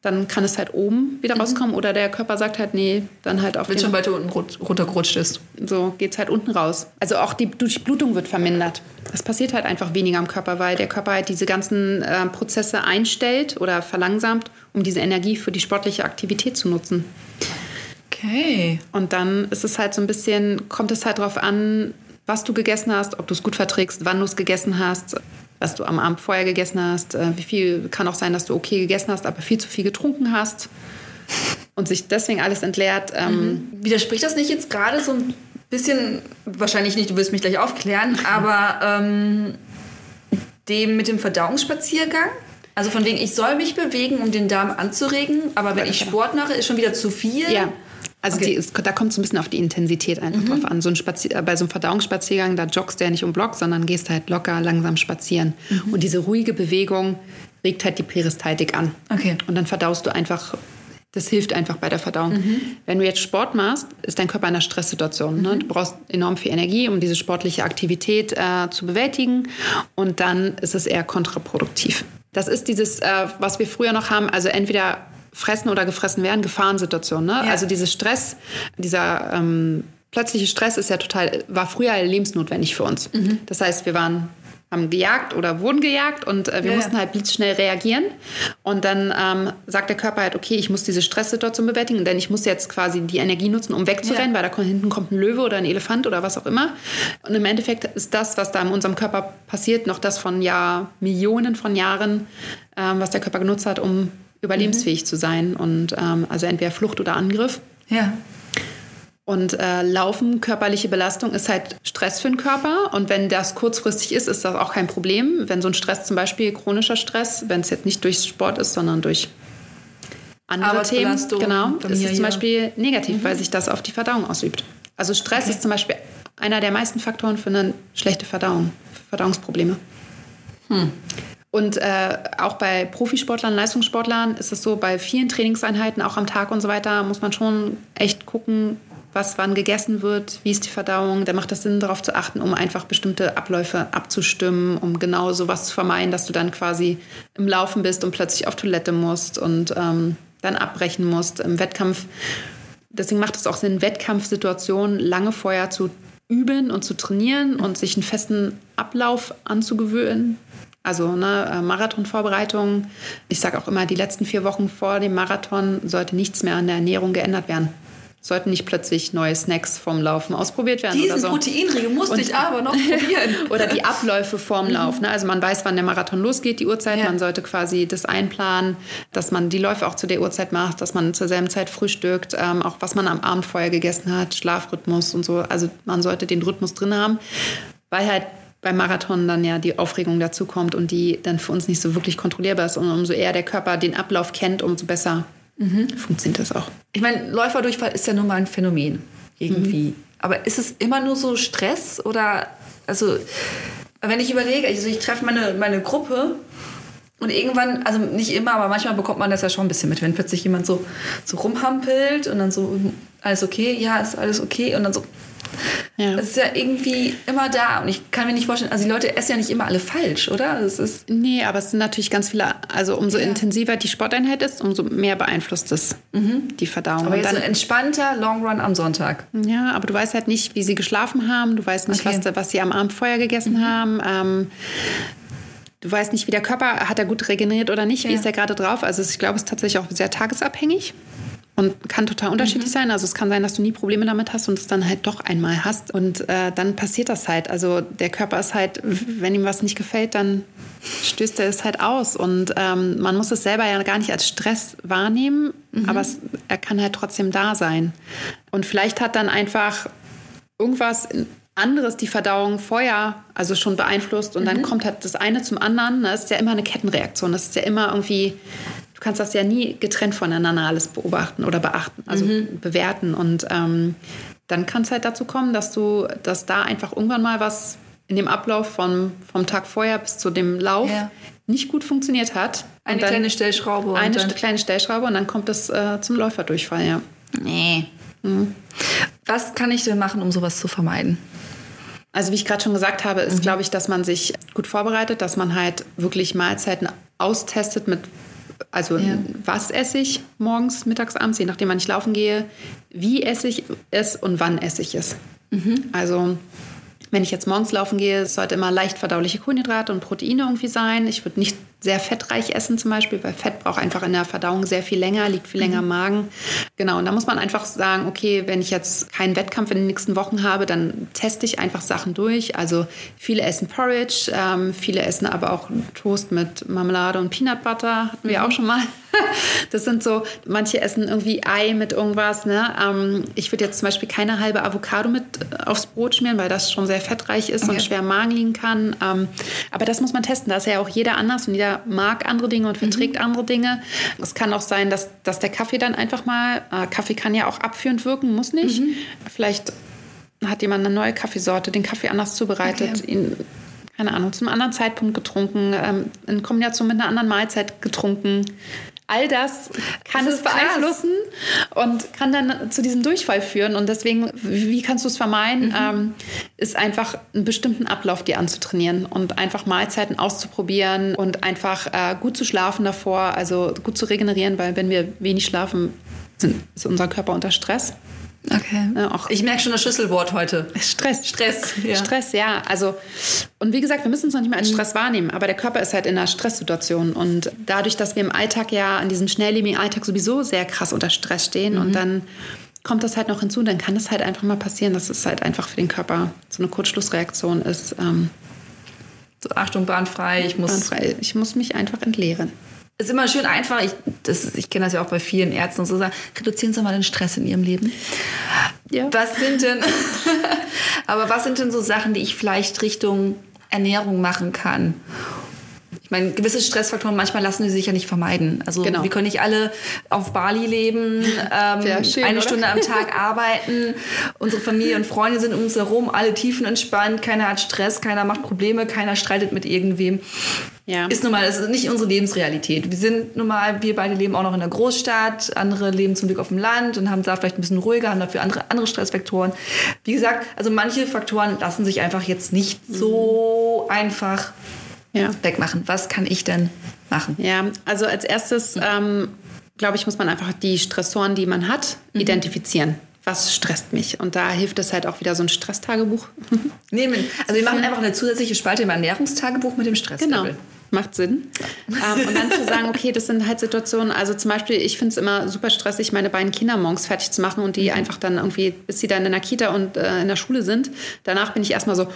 dann kann es halt oben wieder rauskommen oder der Körper sagt halt, nee, dann halt auf Wird den, schon, weil du unten rut- runtergerutscht ist. so geht's halt unten raus. Also auch die Durchblutung wird vermindert. Das passiert halt einfach weniger am Körper, weil der Körper halt diese ganzen äh, Prozesse einstellt oder verlangsamt, um diese Energie für die sportliche Aktivität zu nutzen. Okay. Und dann ist es halt so ein bisschen, kommt es halt darauf an, was du gegessen hast, ob du es gut verträgst, wann du es gegessen hast, was du am Abend vorher gegessen hast, äh, wie viel, kann auch sein, dass du okay gegessen hast, aber viel zu viel getrunken hast und sich deswegen alles entleert. Ähm, Widerspricht das nicht jetzt gerade so ein bisschen, wahrscheinlich nicht, du wirst mich gleich aufklären, (laughs) aber ähm, dem mit dem Verdauungsspaziergang? Also von wegen, ich soll mich bewegen, um den Darm anzuregen, aber wenn ich Sport mache, ist schon wieder zu viel. Ja. Also Okay. die da kommt es ein bisschen auf die Intensität einfach drauf an. So ein Spazier äh, bei so einem Verdauungsspaziergang, da joggst du ja nicht um Block, sondern gehst halt locker, langsam spazieren. Und diese ruhige Bewegung regt halt die Peristaltik an. Okay. Und dann verdaust du einfach, das hilft einfach bei der Verdauung. Wenn du jetzt Sport machst, ist dein Körper in einer Stresssituation. Ne? Du brauchst enorm viel Energie, um diese sportliche Aktivität äh, zu bewältigen. Und dann ist es eher kontraproduktiv. Das ist dieses, äh, was wir früher noch haben, also entweder fressen oder gefressen werden, Gefahrensituation. Ne? Ja. Also dieses Stress, dieser ähm, plötzliche Stress ist ja total, war früher lebensnotwendig für uns. Mhm. Das heißt, wir waren haben gejagt oder wurden gejagt und äh, wir Ja, mussten halt blitzschnell reagieren. Und dann ähm, sagt der Körper halt, okay, ich muss diese Stresssituation bewältigen, denn ich muss jetzt quasi die Energie nutzen, um wegzurennen, Ja. weil da hinten kommt ein Löwe oder ein Elefant oder was auch immer. Und im Endeffekt ist das, was da in unserem Körper passiert, noch das von ja, Millionen von Jahren, ähm, was der Körper genutzt hat, um überlebensfähig zu sein. Und ähm, also entweder Flucht oder Angriff. Ja. Und äh, Laufen, körperliche Belastung ist halt Stress für den Körper. Und wenn das kurzfristig ist, ist das auch kein Problem. Wenn so ein Stress zum Beispiel chronischer Stress, wenn es jetzt nicht durch Sport ist, sondern durch andere Themen, genau, ist es Familie. zum Beispiel negativ, weil sich das auf die Verdauung ausübt. Also Stress ist zum Beispiel einer der meisten Faktoren für eine schlechte Verdauung, für Verdauungsprobleme. Und äh, auch bei Profisportlern, Leistungssportlern ist es so, bei vielen Trainingseinheiten, auch am Tag und so weiter, muss man schon echt gucken, was wann gegessen wird, wie ist die Verdauung. Da macht es Sinn, darauf zu achten, um einfach bestimmte Abläufe abzustimmen, um genau sowas zu vermeiden, dass du dann quasi im Laufen bist und plötzlich auf Toilette musst und ähm, dann abbrechen musst im Wettkampf. Deswegen macht es auch Sinn, Wettkampfsituationen lange vorher zu üben und zu trainieren und sich einen festen Ablauf anzugewöhnen. Also ne, äh, Marathonvorbereitung. Ich sage auch immer, die letzten vier Wochen vor dem Marathon sollte nichts mehr an der Ernährung geändert werden. Sollten nicht plötzlich neue Snacks vom Laufen ausprobiert werden Diesen so. Proteinriegel musste Und- ich aber noch (laughs) probieren. Oder die Abläufe vorm Lauf. Ne? Also man weiß, wann der Marathon losgeht, die Uhrzeit. Ja. Man sollte quasi das einplanen, dass man die Läufe auch zu der Uhrzeit macht, dass man zur selben Zeit frühstückt, ähm, auch was man am Abend vorher gegessen hat, Schlafrhythmus und so. Also man sollte den Rhythmus drin haben, weil halt beim Marathon dann ja die Aufregung dazukommt und die dann für uns nicht so wirklich kontrollierbar ist. Und umso eher der Körper den Ablauf kennt, umso besser funktioniert das auch. Ich meine, Läuferdurchfall ist ja nun mal ein Phänomen irgendwie. Mhm. Aber ist es immer nur so Stress oder also wenn ich überlege, also ich treffe meine, meine Gruppe und irgendwann, also nicht immer, aber manchmal bekommt man das ja schon ein bisschen mit, wenn plötzlich jemand so, so rumhampelt und dann so, alles okay, ja, ist alles okay und dann so. Ja. Es ist ja irgendwie immer da und ich kann mir nicht vorstellen, also die Leute essen ja nicht immer alle falsch, oder? Es ist Nee, aber es sind natürlich ganz viele, also umso Ja. intensiver die Sporteinheit ist, umso mehr beeinflusst es die Verdauung. Mhm. aber jetzt dann- ein entspannter Long Run am Sonntag. Ja, aber du weißt halt nicht, wie sie geschlafen haben. Du weißt nicht, Okay. Mhm. was, was sie am Abend vorher gegessen haben. Ähm, du weißt nicht, wie der Körper, hat er gut regeneriert oder nicht? Wie Ja. ist er gerade drauf? Also ich glaube, es ist tatsächlich auch sehr tagesabhängig. Und kann total unterschiedlich mhm. sein. Also es kann sein, dass du nie Probleme damit hast und es dann halt doch einmal hast. Und äh, dann passiert das halt. Also der Körper ist halt, wenn ihm was nicht gefällt, dann stößt er es halt aus. Und ähm, man muss es selber ja gar nicht als Stress wahrnehmen, mhm. aber es, er kann halt trotzdem da sein. Und vielleicht hat dann einfach irgendwas anderes die Verdauung vorher also schon beeinflusst und mhm. dann kommt halt das eine zum anderen. Das ist ja immer eine Kettenreaktion. Das ist ja immer irgendwie kannst das ja nie getrennt voneinander alles beobachten oder beachten, also mhm. bewerten. Und ähm, dann kann es halt dazu kommen, dass du, dass da einfach irgendwann mal was in dem Ablauf vom, vom Tag vorher bis zu dem Lauf ja. nicht gut funktioniert hat. Eine kleine Stellschraube. Eine st kleine Stellschraube und dann kommt es äh, zum Läuferdurchfall, ja. Nee. Mhm. Was kann ich denn machen, um sowas zu vermeiden? Also wie ich gerade schon gesagt habe, ist, mhm. glaube ich, dass man sich gut vorbereitet, dass man halt wirklich Mahlzeiten austestet mit also ja. was esse ich morgens, mittags, abends, je nachdem, wann ich laufen gehe, wie esse ich es und wann esse ich es. Mhm. Also wenn ich jetzt morgens laufen gehe, es sollte immer leicht verdauliche Kohlenhydrate und Proteine irgendwie sein. Ich würde nicht sehr fettreich essen zum Beispiel, weil Fett braucht einfach in der Verdauung sehr viel länger, liegt viel länger im mhm. Magen. Genau, und da muss man einfach sagen, okay, wenn ich jetzt keinen Wettkampf in den nächsten Wochen habe, dann teste ich einfach Sachen durch. Also viele essen Porridge, ähm, viele essen aber auch Toast mit Marmelade und Peanut Butter, hatten wir mhm. auch schon mal. (laughs) Das sind so, manche essen irgendwie Ei mit irgendwas. Ne? Ähm, ich würde jetzt zum Beispiel keine halbe Avocado mit äh, aufs Brot schmieren, weil das schon sehr fettreich ist okay. und schwer im Magen liegen kann. Ähm, aber das muss man testen. Da ist ja auch jeder anders und jeder mag andere Dinge und verträgt mhm. andere Dinge. Es kann auch sein, dass, dass der Kaffee dann einfach mal, äh, Kaffee kann ja auch abführend wirken, muss nicht. Mhm. Vielleicht hat jemand eine neue Kaffeesorte, den Kaffee anders zubereitet, okay. ihn keine Ahnung, zum anderen Zeitpunkt getrunken, ähm, in Kombination mit einer anderen Mahlzeit getrunken. All das kann das es beeinflussen krass. und kann dann zu diesem Durchfall führen. Und deswegen, wie kannst du es vermeiden, mhm. ähm, ist einfach einen bestimmten Ablauf dir anzutrainieren und einfach Mahlzeiten auszuprobieren und einfach äh, gut zu schlafen davor, also gut zu regenerieren, weil wenn wir wenig schlafen, sind, ist unser Körper unter Stress. Okay. Ja, ich merke schon das Schlüsselwort heute. Stress. Stress. Ja. Stress, ja. Also, und wie gesagt, wir müssen es noch nicht mal als mhm. Stress wahrnehmen, aber der Körper ist halt in einer Stresssituation. Und dadurch, dass wir im Alltag ja, in diesem schnelllebigen Alltag sowieso sehr krass unter Stress stehen mhm. und dann kommt das halt noch hinzu, dann kann es halt einfach mal passieren, dass es halt einfach für den Körper so eine Kurzschlussreaktion ist. Ähm, so, Achtung, bahnfrei, ich muss. Bahnfrei, ich muss mich einfach entleeren ist immer schön einfach. Ich, ich kenne das ja auch bei vielen Ärzten und so sagen, reduzieren Sie mal den Stress in Ihrem Leben. Ja. Was sind denn, (laughs) aber was sind denn so Sachen, die ich vielleicht Richtung Ernährung machen kann? Ich meine, gewisse Stressfaktoren, manchmal lassen sie sich ja nicht vermeiden. Also genau. wir können nicht alle auf Bali leben, ähm, schön, eine oder? Stunde am Tag (laughs) arbeiten. Unsere Familie und Freunde sind um uns herum, alle tiefenentspannt, keiner hat Stress, keiner macht Probleme, keiner streitet mit irgendwem. Ja. Ist nun mal, ist nicht unsere Lebensrealität. Wir sind nun mal, wir beide leben auch noch in der Großstadt, andere leben zum Glück auf dem Land und haben da vielleicht ein bisschen ruhiger, haben dafür andere, andere Stressfaktoren. Wie gesagt, also manche Faktoren lassen sich einfach jetzt nicht mhm. so einfach ja. wegmachen. Was kann ich denn machen? Ja, also als erstes, ähm, glaube ich, muss man einfach die Stressoren, die man hat, mhm. identifizieren was stresst mich? Und da hilft es halt auch wieder so ein Stresstagebuch. (laughs) Nehmen. Also wir machen einfach eine zusätzliche Spalte im Ernährungstagebuch mit dem Stress. Genau. Macht Sinn. ähm, und dann zu sagen, okay, das sind halt Situationen, also zum Beispiel, ich finde es immer super stressig, meine beiden Kinder morgens fertig zu machen und die mhm. einfach dann irgendwie, bis sie dann in der Kita und äh, in der Schule sind. Danach bin ich erstmal so,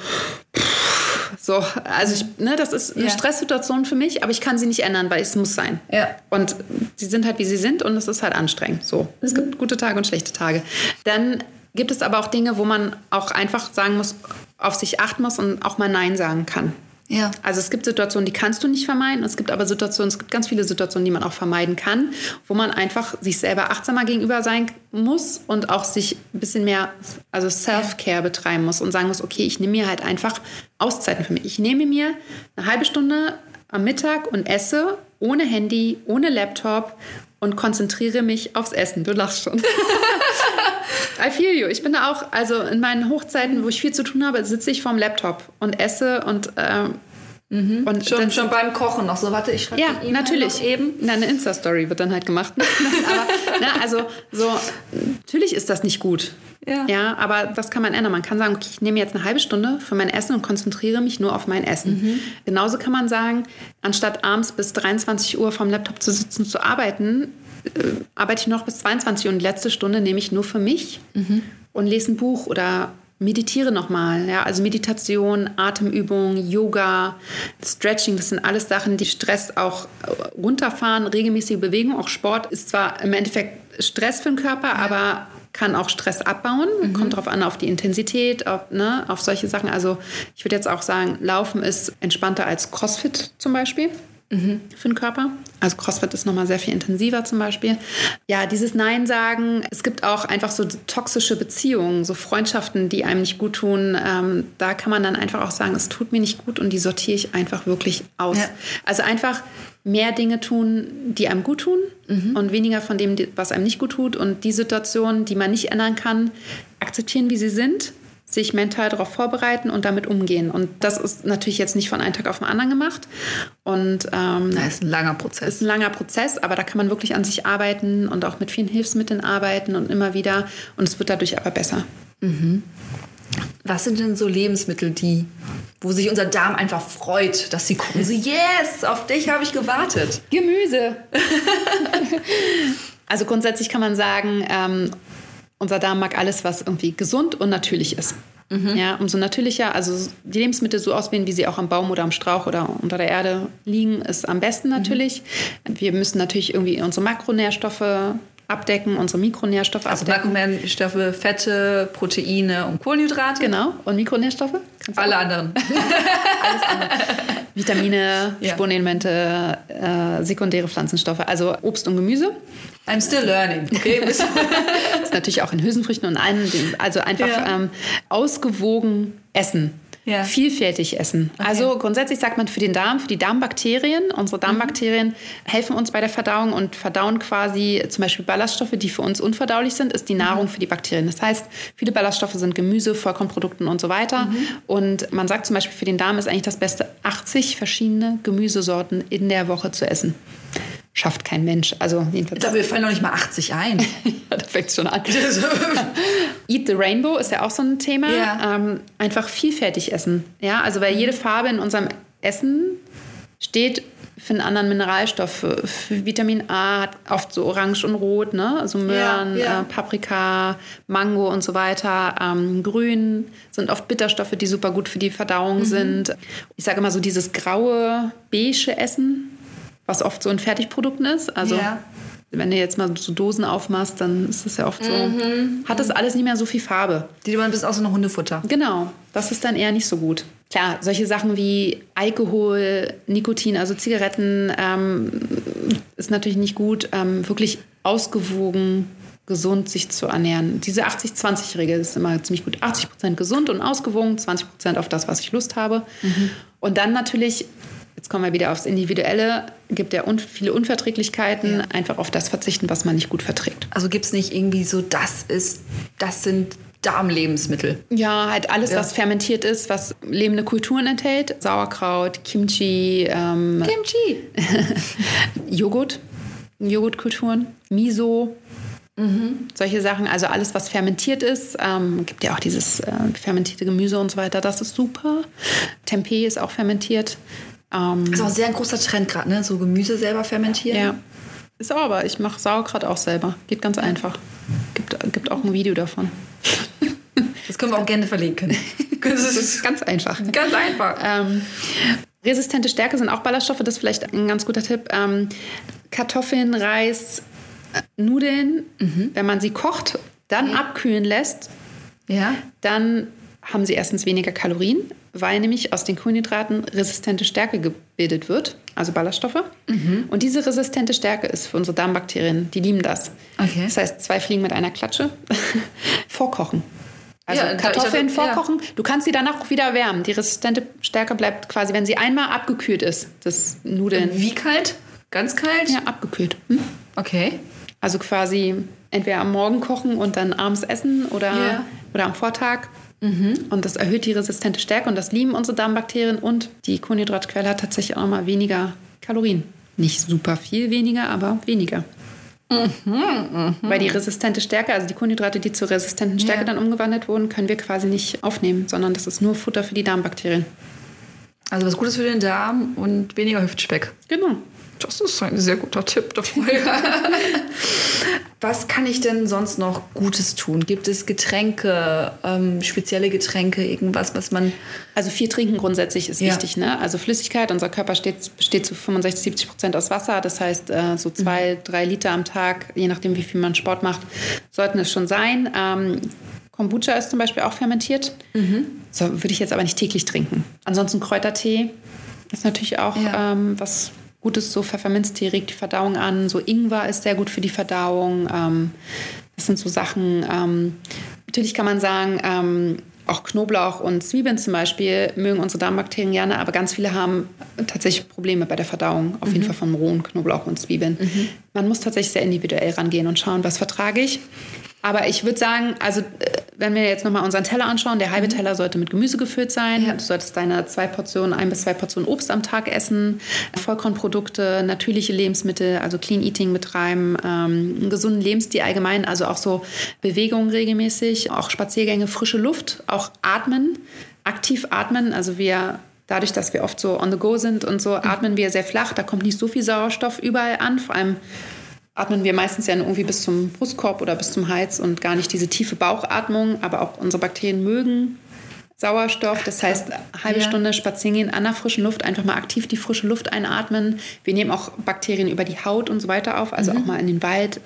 so, also ich, ne, das ist eine ja. Stresssituation für mich, aber ich kann sie nicht ändern, weil es muss sein. Ja. Und sie sind halt, wie sie sind und es ist halt anstrengend. So, mhm. es gibt gute Tage und schlechte Tage. Dann gibt es aber auch Dinge, wo man auch einfach sagen muss, auf sich achten muss und auch mal Nein sagen kann. Ja. Also es gibt Situationen, die kannst du nicht vermeiden. Es gibt aber Situationen, es gibt ganz viele Situationen, die man auch vermeiden kann, wo man einfach sich selber achtsamer gegenüber sein muss und auch sich ein bisschen mehr, also Self-Care betreiben muss und sagen muss, okay, ich nehme mir halt einfach Auszeiten für mich. Ich nehme mir eine halbe Stunde am Mittag und esse ohne Handy, ohne Laptop und konzentriere mich aufs Essen. Du lachst schon. (laughs) I feel you. Ich bin da auch, also in meinen Hochzeiten, wo ich viel zu tun habe, sitze ich vorm Laptop und esse und ähm, Mhm. Und schon, schon beim Kochen noch so, warte, ich schreibe Ja, e natürlich. Eben. Na, eine Insta-Story wird dann halt gemacht. (laughs) aber, na, also, so, natürlich ist das nicht gut. Ja. ja, aber das kann man ändern. Man kann sagen, okay, ich nehme jetzt eine halbe Stunde für mein Essen und konzentriere mich nur auf mein Essen. Mhm. Genauso kann man sagen, anstatt abends bis 23 Uhr vom Laptop zu sitzen, zu arbeiten, arbeite ich noch bis 22 Uhr und die letzte Stunde nehme ich nur für mich Mhm. und lese ein Buch oder meditiere nochmal. Ja? Also Meditation, Atemübung, Yoga, Stretching, das sind alles Sachen, die Stress auch äh, runterfahren. Regelmäßige Bewegung, auch Sport ist zwar im Endeffekt Stress für den Körper, aber kann auch Stress abbauen. Kommt darauf an, auf die Intensität, auf, ne, auf solche Sachen. Also ich würde jetzt auch sagen, Laufen ist entspannter als CrossFit zum Beispiel für den Körper. Also CrossFit ist nochmal sehr viel intensiver zum Beispiel. Ja, dieses Nein sagen. Es gibt auch einfach so toxische Beziehungen, so Freundschaften, die einem nicht gut tun. Ähm, da kann man dann einfach auch sagen, es tut mir nicht gut und die sortiere ich einfach wirklich aus. Ja. Also einfach mehr Dinge tun, die einem gut tun und weniger von dem, was einem nicht gut tut. Und die Situationen, die man nicht ändern kann, akzeptieren, wie sie sind sich mental darauf vorbereiten und damit umgehen. Und das ist natürlich jetzt nicht von einem Tag auf den anderen gemacht. Und ähm, Das ist ein langer Prozess. ist ein langer Prozess, aber da kann man wirklich an sich arbeiten und auch mit vielen Hilfsmitteln arbeiten und immer wieder. Und es wird dadurch aber besser. Was sind denn so Lebensmittel, die, wo sich unser Darm einfach freut, dass sie gucken, so yes, auf dich habe ich gewartet. Gemüse. (laughs) also grundsätzlich kann man sagen, ähm, unser Darm mag alles, was irgendwie gesund und natürlich ist. Ja, umso natürlicher, also die Lebensmittel so auswählen, wie sie auch am Baum oder am Strauch oder unter der Erde liegen, ist am besten natürlich. Wir müssen natürlich irgendwie unsere Makronährstoffe abdecken, unsere Mikronährstoffe Also abdecken. Makronährstoffe, Fette, Proteine und Kohlenhydrate. Genau. Und Mikronährstoffe? Kannst Alle anderen. (laughs) Vitamine, Ja. Spurenelemente, äh, sekundäre Pflanzenstoffe, also Obst und Gemüse. I'm still learning. Okay, bis (laughs) ist natürlich auch in Hülsenfrüchten und allen. Also einfach Ja. ähm, ausgewogen essen. Ja. Vielfältig essen. Also grundsätzlich sagt man für den Darm, für die Darmbakterien, unsere Darmbakterien helfen uns bei der Verdauung und verdauen quasi zum Beispiel Ballaststoffe, die für uns unverdaulich sind, ist die Nahrung für die Bakterien. Das heißt, viele Ballaststoffe sind Gemüse, Vollkornprodukten und so weiter. Und man sagt zum Beispiel, für den Darm ist eigentlich das Beste, 80 verschiedene Gemüsesorten in der Woche zu essen. Schafft kein Mensch. Also jedenfalls. wir fallen noch nicht mal 80 ein. (laughs) Ja, da fängt schon an. (laughs) Eat the Rainbow ist ja auch so ein Thema. Ja. Ähm, einfach vielfältig essen. Ja, also weil jede Farbe in unserem Essen steht für einen anderen Mineralstoff. Vitamin A hat oft so Orange und Rot, ne? Also Möhren, Ja, ja. Äh, Paprika, Mango und so weiter. Ähm, Grün sind oft Bitterstoffe, die super gut für die Verdauung sind. Ich sage immer so dieses graue, beige Essen, was oft so in Fertigprodukten ist. Also Ja. wenn du jetzt mal so Dosen aufmachst, dann ist das ja oft so, hat das alles nicht mehr so viel Farbe. Die man bis außer noch Hundefutter. Genau, das ist dann eher nicht so gut. Klar, solche Sachen wie Alkohol, Nikotin, also Zigaretten, ähm, ist natürlich nicht gut. Ähm, wirklich ausgewogen, gesund sich zu ernähren. Diese 80-20-Regel ist immer ziemlich gut. 80% gesund und ausgewogen, 20% auf das, was ich Lust habe. Und dann natürlich, jetzt kommen wir wieder aufs Individuelle, gibt ja un viele Unverträglichkeiten, einfach auf das verzichten, was man nicht gut verträgt. Also gibt es nicht irgendwie so, das ist, das sind Darmlebensmittel. Ja, halt alles, Ja. was fermentiert ist, was lebende Kulturen enthält. Sauerkraut, Kimchi, ähm, Kimchi. (laughs) Joghurt, Joghurtkulturen, Miso, solche Sachen. Also alles, was fermentiert ist. Ähm, gibt ja auch dieses äh, fermentierte Gemüse und so weiter. Das ist super. Tempeh ist auch fermentiert. Ähm, Das ist auch sehr ein großer Trend gerade, ne? So Gemüse selber fermentieren. ja. Ist aber, ich mache Sauerkraut auch selber. Geht ganz einfach. Gibt, gibt auch ein Video davon. Das können wir auch gerne verlinken. (laughs) Das ist ganz einfach. Ganz einfach. Ähm, resistente Stärke sind auch Ballaststoffe, das ist vielleicht ein ganz guter Tipp. Ähm, Kartoffeln, Reis, äh, Nudeln, wenn man sie kocht, dann abkühlen lässt, Ja. dann haben sie erstens weniger Kalorien, weil nämlich aus den Kohlenhydraten resistente Stärke gebildet wird, also Ballaststoffe. Und diese resistente Stärke ist für unsere Darmbakterien, die lieben das. Okay. Das heißt, zwei Fliegen mit einer Klatsche. (laughs) Vorkochen. Also Ja, Kartoffeln dachte- ja. vorkochen, du kannst sie danach auch wieder wärmen. Die resistente Stärke bleibt quasi, wenn sie einmal abgekühlt ist, das Nudeln. Wie kalt? Ganz kalt? Ja, abgekühlt. Hm? Okay. Also quasi entweder am Morgen kochen und dann abends essen oder, Ja. oder am Vortag. Und das erhöht die resistente Stärke und das lieben unsere Darmbakterien und die Kohlenhydratquelle hat tatsächlich auch mal weniger Kalorien. Nicht super viel weniger, aber weniger. Weil die resistente Stärke, also die Kohlenhydrate, die zur resistenten Stärke Ja. dann umgewandelt wurden, können wir quasi nicht aufnehmen, sondern das ist nur Futter für die Darmbakterien. Also was Gutes für den Darm und weniger Hüftspeck. Genau. Das ist ein sehr guter Tipp dafür. (laughs) Was kann ich denn sonst noch Gutes tun? Gibt es Getränke, ähm, spezielle Getränke, irgendwas, was man. Also viel trinken grundsätzlich ist ja. wichtig. Ne? Also Flüssigkeit, unser Körper steht, besteht zu 65, 70 Prozent aus Wasser. Das heißt, äh, so zwei, mhm. drei Liter am Tag, je nachdem, wie viel man Sport macht, sollten es schon sein. Ähm, Kombucha ist zum Beispiel auch fermentiert. Mhm. So würde ich jetzt aber nicht täglich trinken. Ansonsten Kräutertee ist natürlich auch ja. ähm, was Gutes. So Pfefferminztee regt die Verdauung an. So Ingwer ist sehr gut für die Verdauung. Ähm, das sind so Sachen. Ähm, natürlich kann man sagen, ähm, auch Knoblauch und Zwiebeln zum Beispiel mögen unsere Darmbakterien gerne, aber ganz viele haben tatsächlich Probleme bei der Verdauung, auf mhm. jeden Fall von rohen Knoblauch und Zwiebeln. Mhm. Man muss tatsächlich sehr individuell rangehen und schauen, was vertrage ich. Aber ich würde sagen, also äh, wenn wir jetzt nochmal unseren Teller anschauen, der halbe mhm. Teller sollte mit Gemüse gefüllt sein. Ja. Du solltest deine zwei Portionen, ein bis zwei Portionen Obst am Tag essen, Vollkornprodukte, natürliche Lebensmittel, also Clean Eating betreiben, ähm, einen gesunden Lebensstil allgemein, also auch so Bewegung regelmäßig, auch Spaziergänge, frische Luft, auch atmen, aktiv atmen. Also wir dadurch, dass wir oft so on the go sind und so, mhm. atmen wir sehr flach. Da kommt nicht so viel Sauerstoff überall an, vor allem atmen wir meistens ja irgendwie bis zum Brustkorb oder bis zum Hals und gar nicht diese tiefe Bauchatmung. Aber auch unsere Bakterien mögen Sauerstoff. Das heißt, eine halbe ja. Stunde spazieren gehen an der frischen Luft, einfach mal aktiv die frische Luft einatmen. Wir nehmen auch Bakterien über die Haut und so weiter auf. Also mhm. auch mal in den Wald,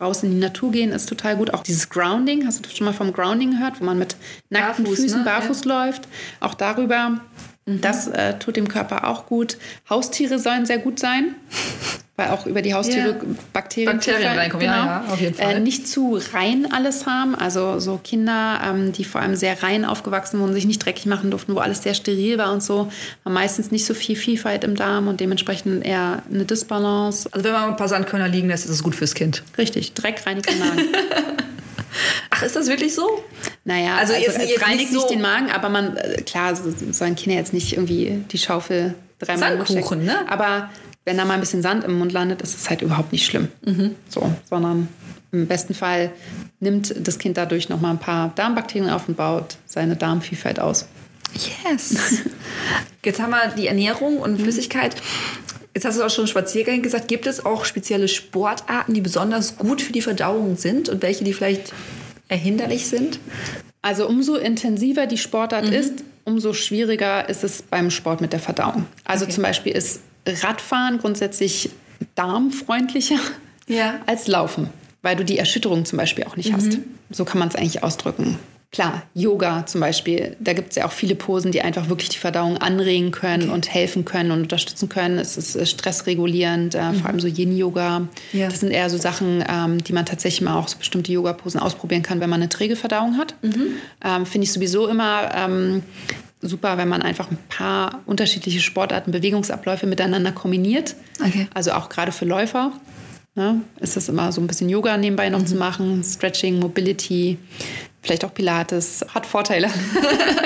raus in die Natur gehen ist total gut. Auch dieses Grounding, hast du schon mal vom Grounding gehört, wo man mit nackten barfuß, Füßen ne? barfuß ja. läuft? Auch darüber Mhm. Das äh, tut dem Körper auch gut. Haustiere sollen sehr gut sein, (laughs) weil auch über die Haustiere ja. Bakterien, Bakterien reinkommen. Genau. Ja, ja, auf jeden Fall. Äh, nicht zu rein alles haben. Also so Kinder, ähm, die vor allem sehr rein aufgewachsen wurden, sich nicht dreckig machen durften, wo alles sehr steril war und so, haben meistens nicht so viel Vielfalt im Darm und dementsprechend eher eine Disbalance. Also wenn man ein paar Sandkörner liegen lässt, ist es gut fürs Kind. Richtig, Dreck reinigt den Magen. (laughs) Ach, ist das wirklich so? Naja, also, also jetzt, es reinigt nicht, so den Magen, aber man, äh, klar, sollen Kinder jetzt nicht irgendwie die Schaufel dreimal Sandkuchen, ne? Aber wenn da mal ein bisschen Sand im Mund landet, ist es halt überhaupt nicht schlimm. Mhm. So, sondern im besten Fall nimmt das Kind dadurch noch mal ein paar Darmbakterien auf und baut seine Darmvielfalt aus. Yes. (laughs) Jetzt haben wir die Ernährung und mhm. Flüssigkeit. Jetzt hast du auch schon Spaziergänge gesagt. Gibt es auch spezielle Sportarten, die besonders gut für die Verdauung sind und welche, die vielleicht erhinderlich sind? Also umso intensiver die Sportart mhm. ist, umso schwieriger ist es beim Sport mit der Verdauung. Also okay. zum Beispiel ist Radfahren grundsätzlich darmfreundlicher ja. als Laufen, weil du die Erschütterung zum Beispiel auch nicht mhm. hast. So kann man es eigentlich ausdrücken. Klar, Yoga zum Beispiel, da gibt es ja auch viele Posen, die einfach wirklich die Verdauung anregen können okay. und helfen können und unterstützen können. Es ist stressregulierend, äh, mhm. vor allem so Yin-Yoga. Ja. Das sind eher so Sachen, ähm, die man tatsächlich mal auch so bestimmte Yoga-Posen ausprobieren kann, wenn man eine träge Verdauung hat. Mhm. Ähm, Finde ich sowieso immer ähm, super, wenn man einfach ein paar unterschiedliche Sportarten, Bewegungsabläufe miteinander kombiniert. Okay. Also auch gerade für Läufer. Ne, ist das immer so ein bisschen Yoga nebenbei noch mhm. zu machen, Stretching, Mobility, vielleicht auch Pilates, hat Vorteile.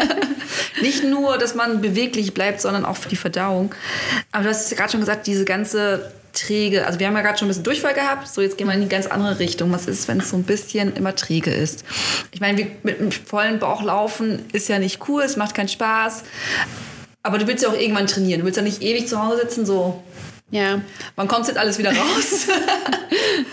(laughs) Nicht nur, dass man beweglich bleibt, sondern auch für die Verdauung. Aber du hast gerade schon gesagt, diese ganze träge, also wir haben ja gerade schon ein bisschen Durchfall gehabt, so jetzt gehen wir in die ganz andere Richtung. Was ist, wenn es so ein bisschen immer träge ist? Ich meine, mit einem vollen Bauch laufen ist ja nicht cool, es macht keinen Spaß. Aber du willst ja auch irgendwann trainieren. Du willst ja nicht ewig zu Hause sitzen, so ja. Wann kommt jetzt alles wieder (laughs) raus?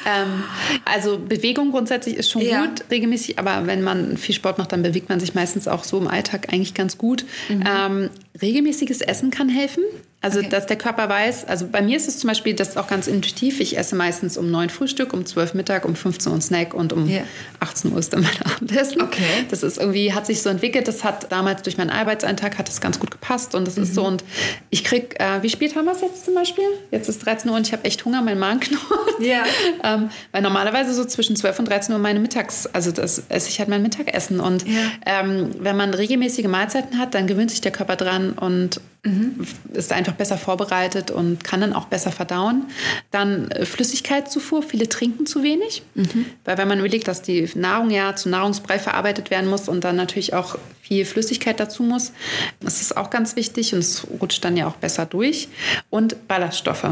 ähm, also Bewegung grundsätzlich ist schon ja. gut, regelmäßig, aber wenn man viel Sport macht, dann bewegt man sich meistens auch so im Alltag eigentlich ganz gut. Mhm. Ähm, regelmäßiges Essen kann helfen. Also, okay. dass der Körper weiß, also bei mir ist es zum Beispiel das auch ganz intuitiv. Ich esse meistens um 9 Frühstück, um 12 Mittag, um 15 Uhr Snack und um yeah. 18 Uhr ist dann mein (laughs) Abendessen. Okay. Das ist irgendwie, hat sich so entwickelt. Das hat damals durch meinen Arbeitseintrag hat das ganz gut gepasst und das mhm. ist so. Und ich krieg, äh, wie spät haben wir es jetzt zum Beispiel? Jetzt ist 13 Uhr und ich habe echt Hunger, mein Magen knurrt. Ja. (laughs) ähm, weil normalerweise so zwischen 12 und 13 Uhr meine Mittags, also das esse ich halt mein Mittagessen. Und ja. ähm, wenn man regelmäßige Mahlzeiten hat, dann gewöhnt sich der Körper dran und mhm. ist einfach besser vorbereitet und kann dann auch besser verdauen. Dann äh, Flüssigkeitszufuhr, viele trinken zu wenig, mhm. weil wenn man überlegt, dass die Nahrung ja zu Nahrungsbrei verarbeitet werden muss und dann natürlich auch viel Flüssigkeit dazu muss, das ist auch ganz wichtig und es rutscht dann ja auch besser durch. Und Ballaststoffe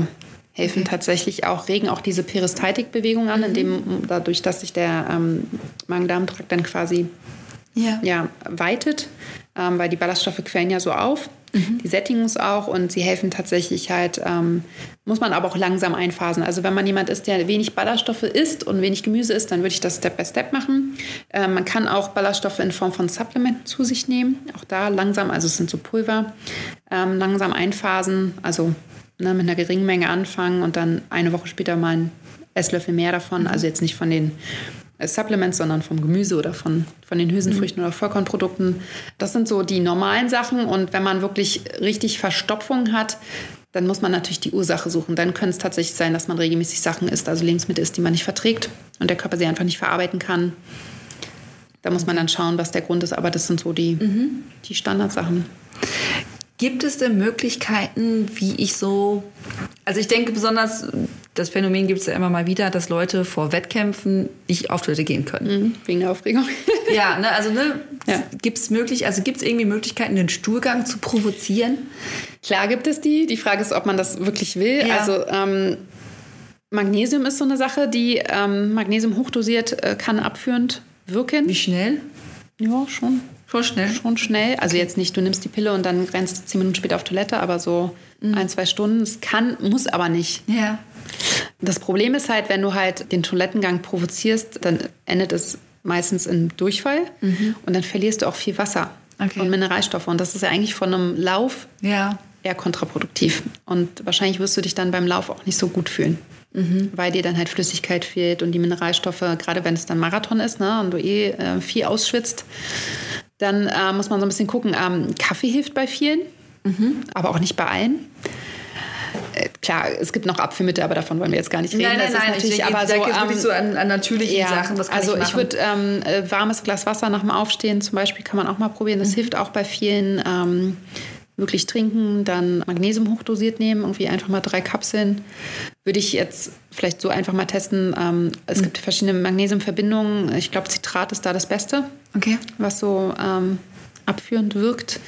helfen okay. tatsächlich auch, regen auch diese Peristaltikbewegung an, mhm. indem dadurch, dass sich der ähm, Magen-Darm-Trakt dann quasi ja. ja weitet, ähm, weil die Ballaststoffe quellen ja so auf Die sättigen uns auch und sie helfen tatsächlich halt, ähm, muss man aber auch langsam einphasen. Also wenn man jemand ist, der wenig Ballaststoffe isst und wenig Gemüse isst, dann würde ich das Step by Step machen. Äh, man kann auch Ballaststoffe in Form von Supplementen zu sich nehmen. Auch da langsam, also es sind so Pulver, ähm, langsam einphasen, also ne, mit einer geringen Menge anfangen und dann eine Woche später mal einen Esslöffel mehr davon. Also jetzt nicht von den Supplements, sondern vom Gemüse oder von, von den Hülsenfrüchten oder Vollkornprodukten. Das sind so die normalen Sachen. Und wenn man wirklich richtig Verstopfung hat, dann muss man natürlich die Ursache suchen. Dann könnte es tatsächlich sein, dass man regelmäßig Sachen isst, also Lebensmittel isst, die man nicht verträgt und der Körper sie einfach nicht verarbeiten kann. Da muss man dann schauen, was der Grund ist. Aber das sind so die, mhm. die Standardsachen. Gibt es denn Möglichkeiten, wie ich so. Also, ich denke besonders, das Phänomen gibt es ja immer mal wieder, dass Leute vor Wettkämpfen nicht auf Toilette gehen können. Mhm, wegen der Aufregung. (laughs) ja, ne, also ne, ja. gibt es möglich, also gibt's irgendwie Möglichkeiten, den Stuhlgang zu provozieren? Klar gibt es die. Die Frage ist, ob man das wirklich will. Ja. Also ähm, Magnesium ist so eine Sache, die ähm, Magnesium hochdosiert äh, kann abführend wirken. Wie schnell? Ja, schon. Schon schnell? Schon schnell. Also jetzt nicht, du nimmst die Pille und dann rennst du zehn Minuten später auf Toilette, aber so mhm. ein, zwei Stunden. Es kann, muss aber nicht. Ja. Das Problem ist halt, wenn du halt den Toilettengang provozierst, dann endet es meistens in Durchfall mhm. und dann verlierst du auch viel Wasser okay. und Mineralstoffe. Und das ist ja eigentlich von einem Lauf ja. eher kontraproduktiv. Und wahrscheinlich wirst du dich dann beim Lauf auch nicht so gut fühlen. Mhm. Weil dir dann halt Flüssigkeit fehlt und die Mineralstoffe, gerade wenn es dann Marathon ist ne, und du eh äh, viel ausschwitzt, dann äh, muss man so ein bisschen gucken. Ähm, Kaffee hilft bei vielen, mhm. aber auch nicht bei allen. Äh, klar, es gibt noch Apfelmittel, aber davon wollen wir jetzt gar nicht reden. Nein, nein, das nein, natürlich, ich aber so, ähm, so an, an natürlichen ja, Sachen. Was also ich, ich würde ähm, äh, warmes Glas Wasser nach dem Aufstehen zum Beispiel kann man auch mal probieren. Das mhm. hilft auch bei vielen. Ähm, wirklich trinken, dann Magnesium hochdosiert nehmen, irgendwie einfach mal drei Kapseln. Würde ich jetzt vielleicht so einfach mal testen. Ähm, es mhm. gibt verschiedene Magnesiumverbindungen. Ich glaube, Zitrat ist da das Beste, okay. was so ähm, abführend wirkt.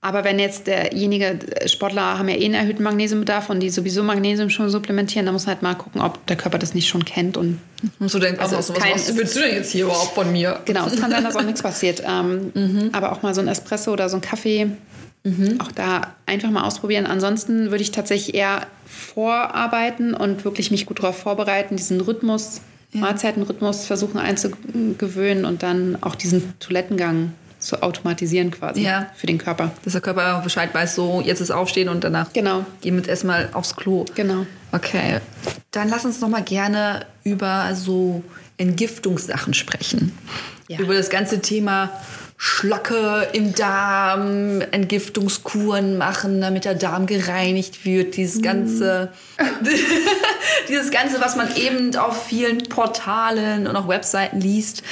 Aber wenn jetzt derjenige, Sportler haben ja eh einen erhöhten Magnesiumbedarf und die sowieso Magnesium schon supplementieren, dann muss man halt mal gucken, ob der Körper das nicht schon kennt. Und musst du denken, also, also was, kein, was willst du denn jetzt hier überhaupt von mir? Genau, es kann sein, dass auch nichts passiert. Ähm, (laughs) mhm. Aber auch mal so ein Espresso oder so ein Kaffee Mhm. Auch da einfach mal ausprobieren. Ansonsten würde ich tatsächlich eher vorarbeiten und wirklich mich gut darauf vorbereiten, diesen Rhythmus, ja. Mahlzeitenrhythmus versuchen einzugewöhnen und dann auch diesen Toilettengang zu automatisieren quasi ja. für den Körper. Dass der Körper Bescheid weiß, so jetzt ist Aufstehen und danach genau. gehen wir jetzt erstmal aufs Klo. Genau. Okay. Dann lass uns noch mal gerne über so Entgiftungssachen sprechen. Ja. Über das ganze Thema Schlacke im Darm, Entgiftungskuren machen, damit der Darm gereinigt wird. Dieses ganze, (laughs) dieses ganze, was man eben auf vielen Portalen und auch Webseiten liest.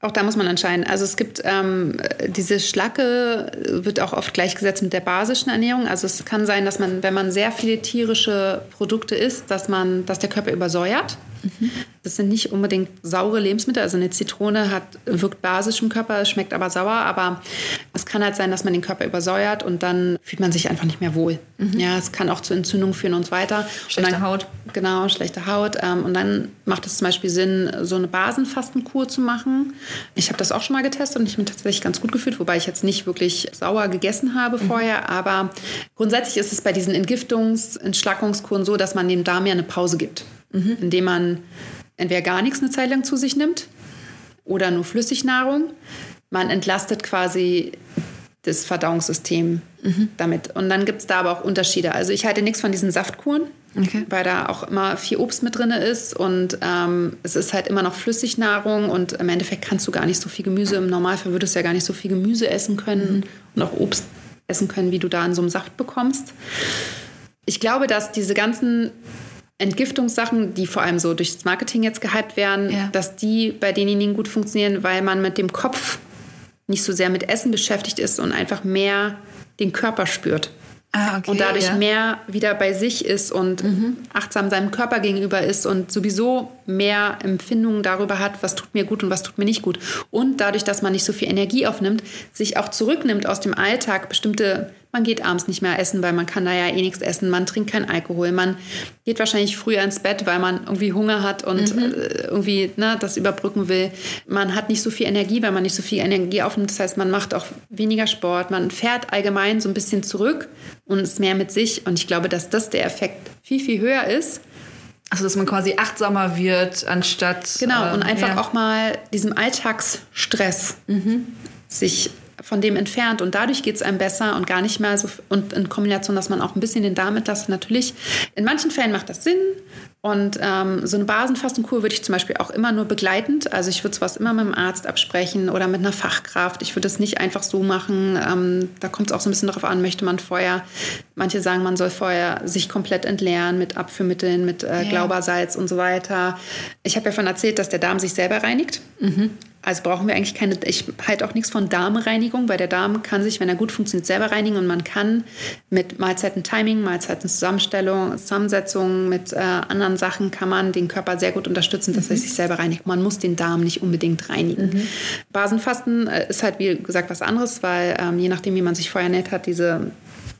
Auch da muss man entscheiden. Also es gibt ähm, diese Schlacke wird auch oft gleichgesetzt mit der basischen Ernährung. Also es kann sein, dass man, wenn man sehr viele tierische Produkte isst, dass man, dass der Körper übersäuert. Mhm. Das sind nicht unbedingt saure Lebensmittel. Also eine Zitrone hat, wirkt basisch im Körper, schmeckt aber sauer. Aber es kann halt sein, dass man den Körper übersäuert und dann fühlt man sich einfach nicht mehr wohl. Mhm. Ja, es kann auch zu Entzündungen führen und so weiter. Schlechte dann, Haut. Genau, schlechte Haut. Ähm, und dann macht es zum Beispiel Sinn, so eine Basenfastenkur zu machen. Ich habe das auch schon mal getestet und ich bin tatsächlich ganz gut gefühlt, wobei ich jetzt nicht wirklich sauer gegessen habe mhm. vorher. Aber grundsätzlich ist es bei diesen Entgiftungs-, Entschlackungskuren so, dass man dem Darm ja eine Pause gibt mhm. indem man entweder gar nichts eine Zeit lang zu sich nimmt oder nur Flüssignahrung. Man entlastet quasi das Verdauungssystem mhm. damit. Und dann gibt es da aber auch Unterschiede. Also ich halte nichts von diesen Saftkuren, okay. weil da auch immer viel Obst mit drin ist und ähm, es ist halt immer noch Flüssignahrung und im Endeffekt kannst du gar nicht so viel Gemüse, im Normalfall würdest du ja gar nicht so viel Gemüse essen können mhm. und auch Obst essen können, wie du da in so einem Saft bekommst. Ich glaube, dass diese ganzen Entgiftungssachen, die vor allem so durchs Marketing jetzt gehypt werden, ja. dass die bei denjenigen gut funktionieren, weil man mit dem Kopf nicht so sehr mit Essen beschäftigt ist und einfach mehr den Körper spürt. Ah, okay, und dadurch ja. mehr wieder bei sich ist und mhm. achtsam seinem Körper gegenüber ist und sowieso mehr Empfindungen darüber hat, was tut mir gut und was tut mir nicht gut. Und dadurch, dass man nicht so viel Energie aufnimmt, sich auch zurücknimmt aus dem Alltag, bestimmte man geht abends nicht mehr essen, weil man kann da ja eh nichts essen, man trinkt keinen Alkohol, man geht wahrscheinlich früher ins Bett, weil man irgendwie Hunger hat und mhm. äh, irgendwie ne, das überbrücken will. Man hat nicht so viel Energie, weil man nicht so viel Energie aufnimmt. Das heißt, man macht auch weniger Sport, man fährt allgemein so ein bisschen zurück und ist mehr mit sich. Und ich glaube, dass das der Effekt viel, viel höher ist. Also, dass man quasi achtsamer wird, anstatt. Genau, und einfach ja. auch mal diesem Alltagsstress mhm. sich von dem entfernt und dadurch geht es einem besser und gar nicht mehr so und in Kombination, dass man auch ein bisschen den Darm entlastet. Natürlich, in manchen Fällen macht das Sinn und ähm, so eine Basenfastenkur würde ich zum Beispiel auch immer nur begleitend. Also ich würde sowas immer mit dem Arzt absprechen oder mit einer Fachkraft. Ich würde es nicht einfach so machen. Ähm, da kommt es auch so ein bisschen darauf an, möchte man vorher, manche sagen, man soll vorher sich komplett entleeren mit Abführmitteln, mit äh. Glaubersalz und so weiter. Ich habe ja von erzählt, dass der Darm sich selber reinigt. Mhm. Also brauchen wir eigentlich keine, ich halte auch nichts von Darmreinigung, weil der Darm kann sich, wenn er gut funktioniert, selber reinigen und man kann mit Mahlzeiten-Timing, Mahlzeiten-Zusammenstellung, Zusammensetzung, mit äh, anderen Sachen kann man den Körper sehr gut unterstützen, dass mhm. er sich selber reinigt. Man muss den Darm nicht unbedingt reinigen. Mhm. Basenfasten äh, ist halt, wie gesagt, was anderes, weil ähm, je nachdem, wie man sich vorher ernährt hat, diese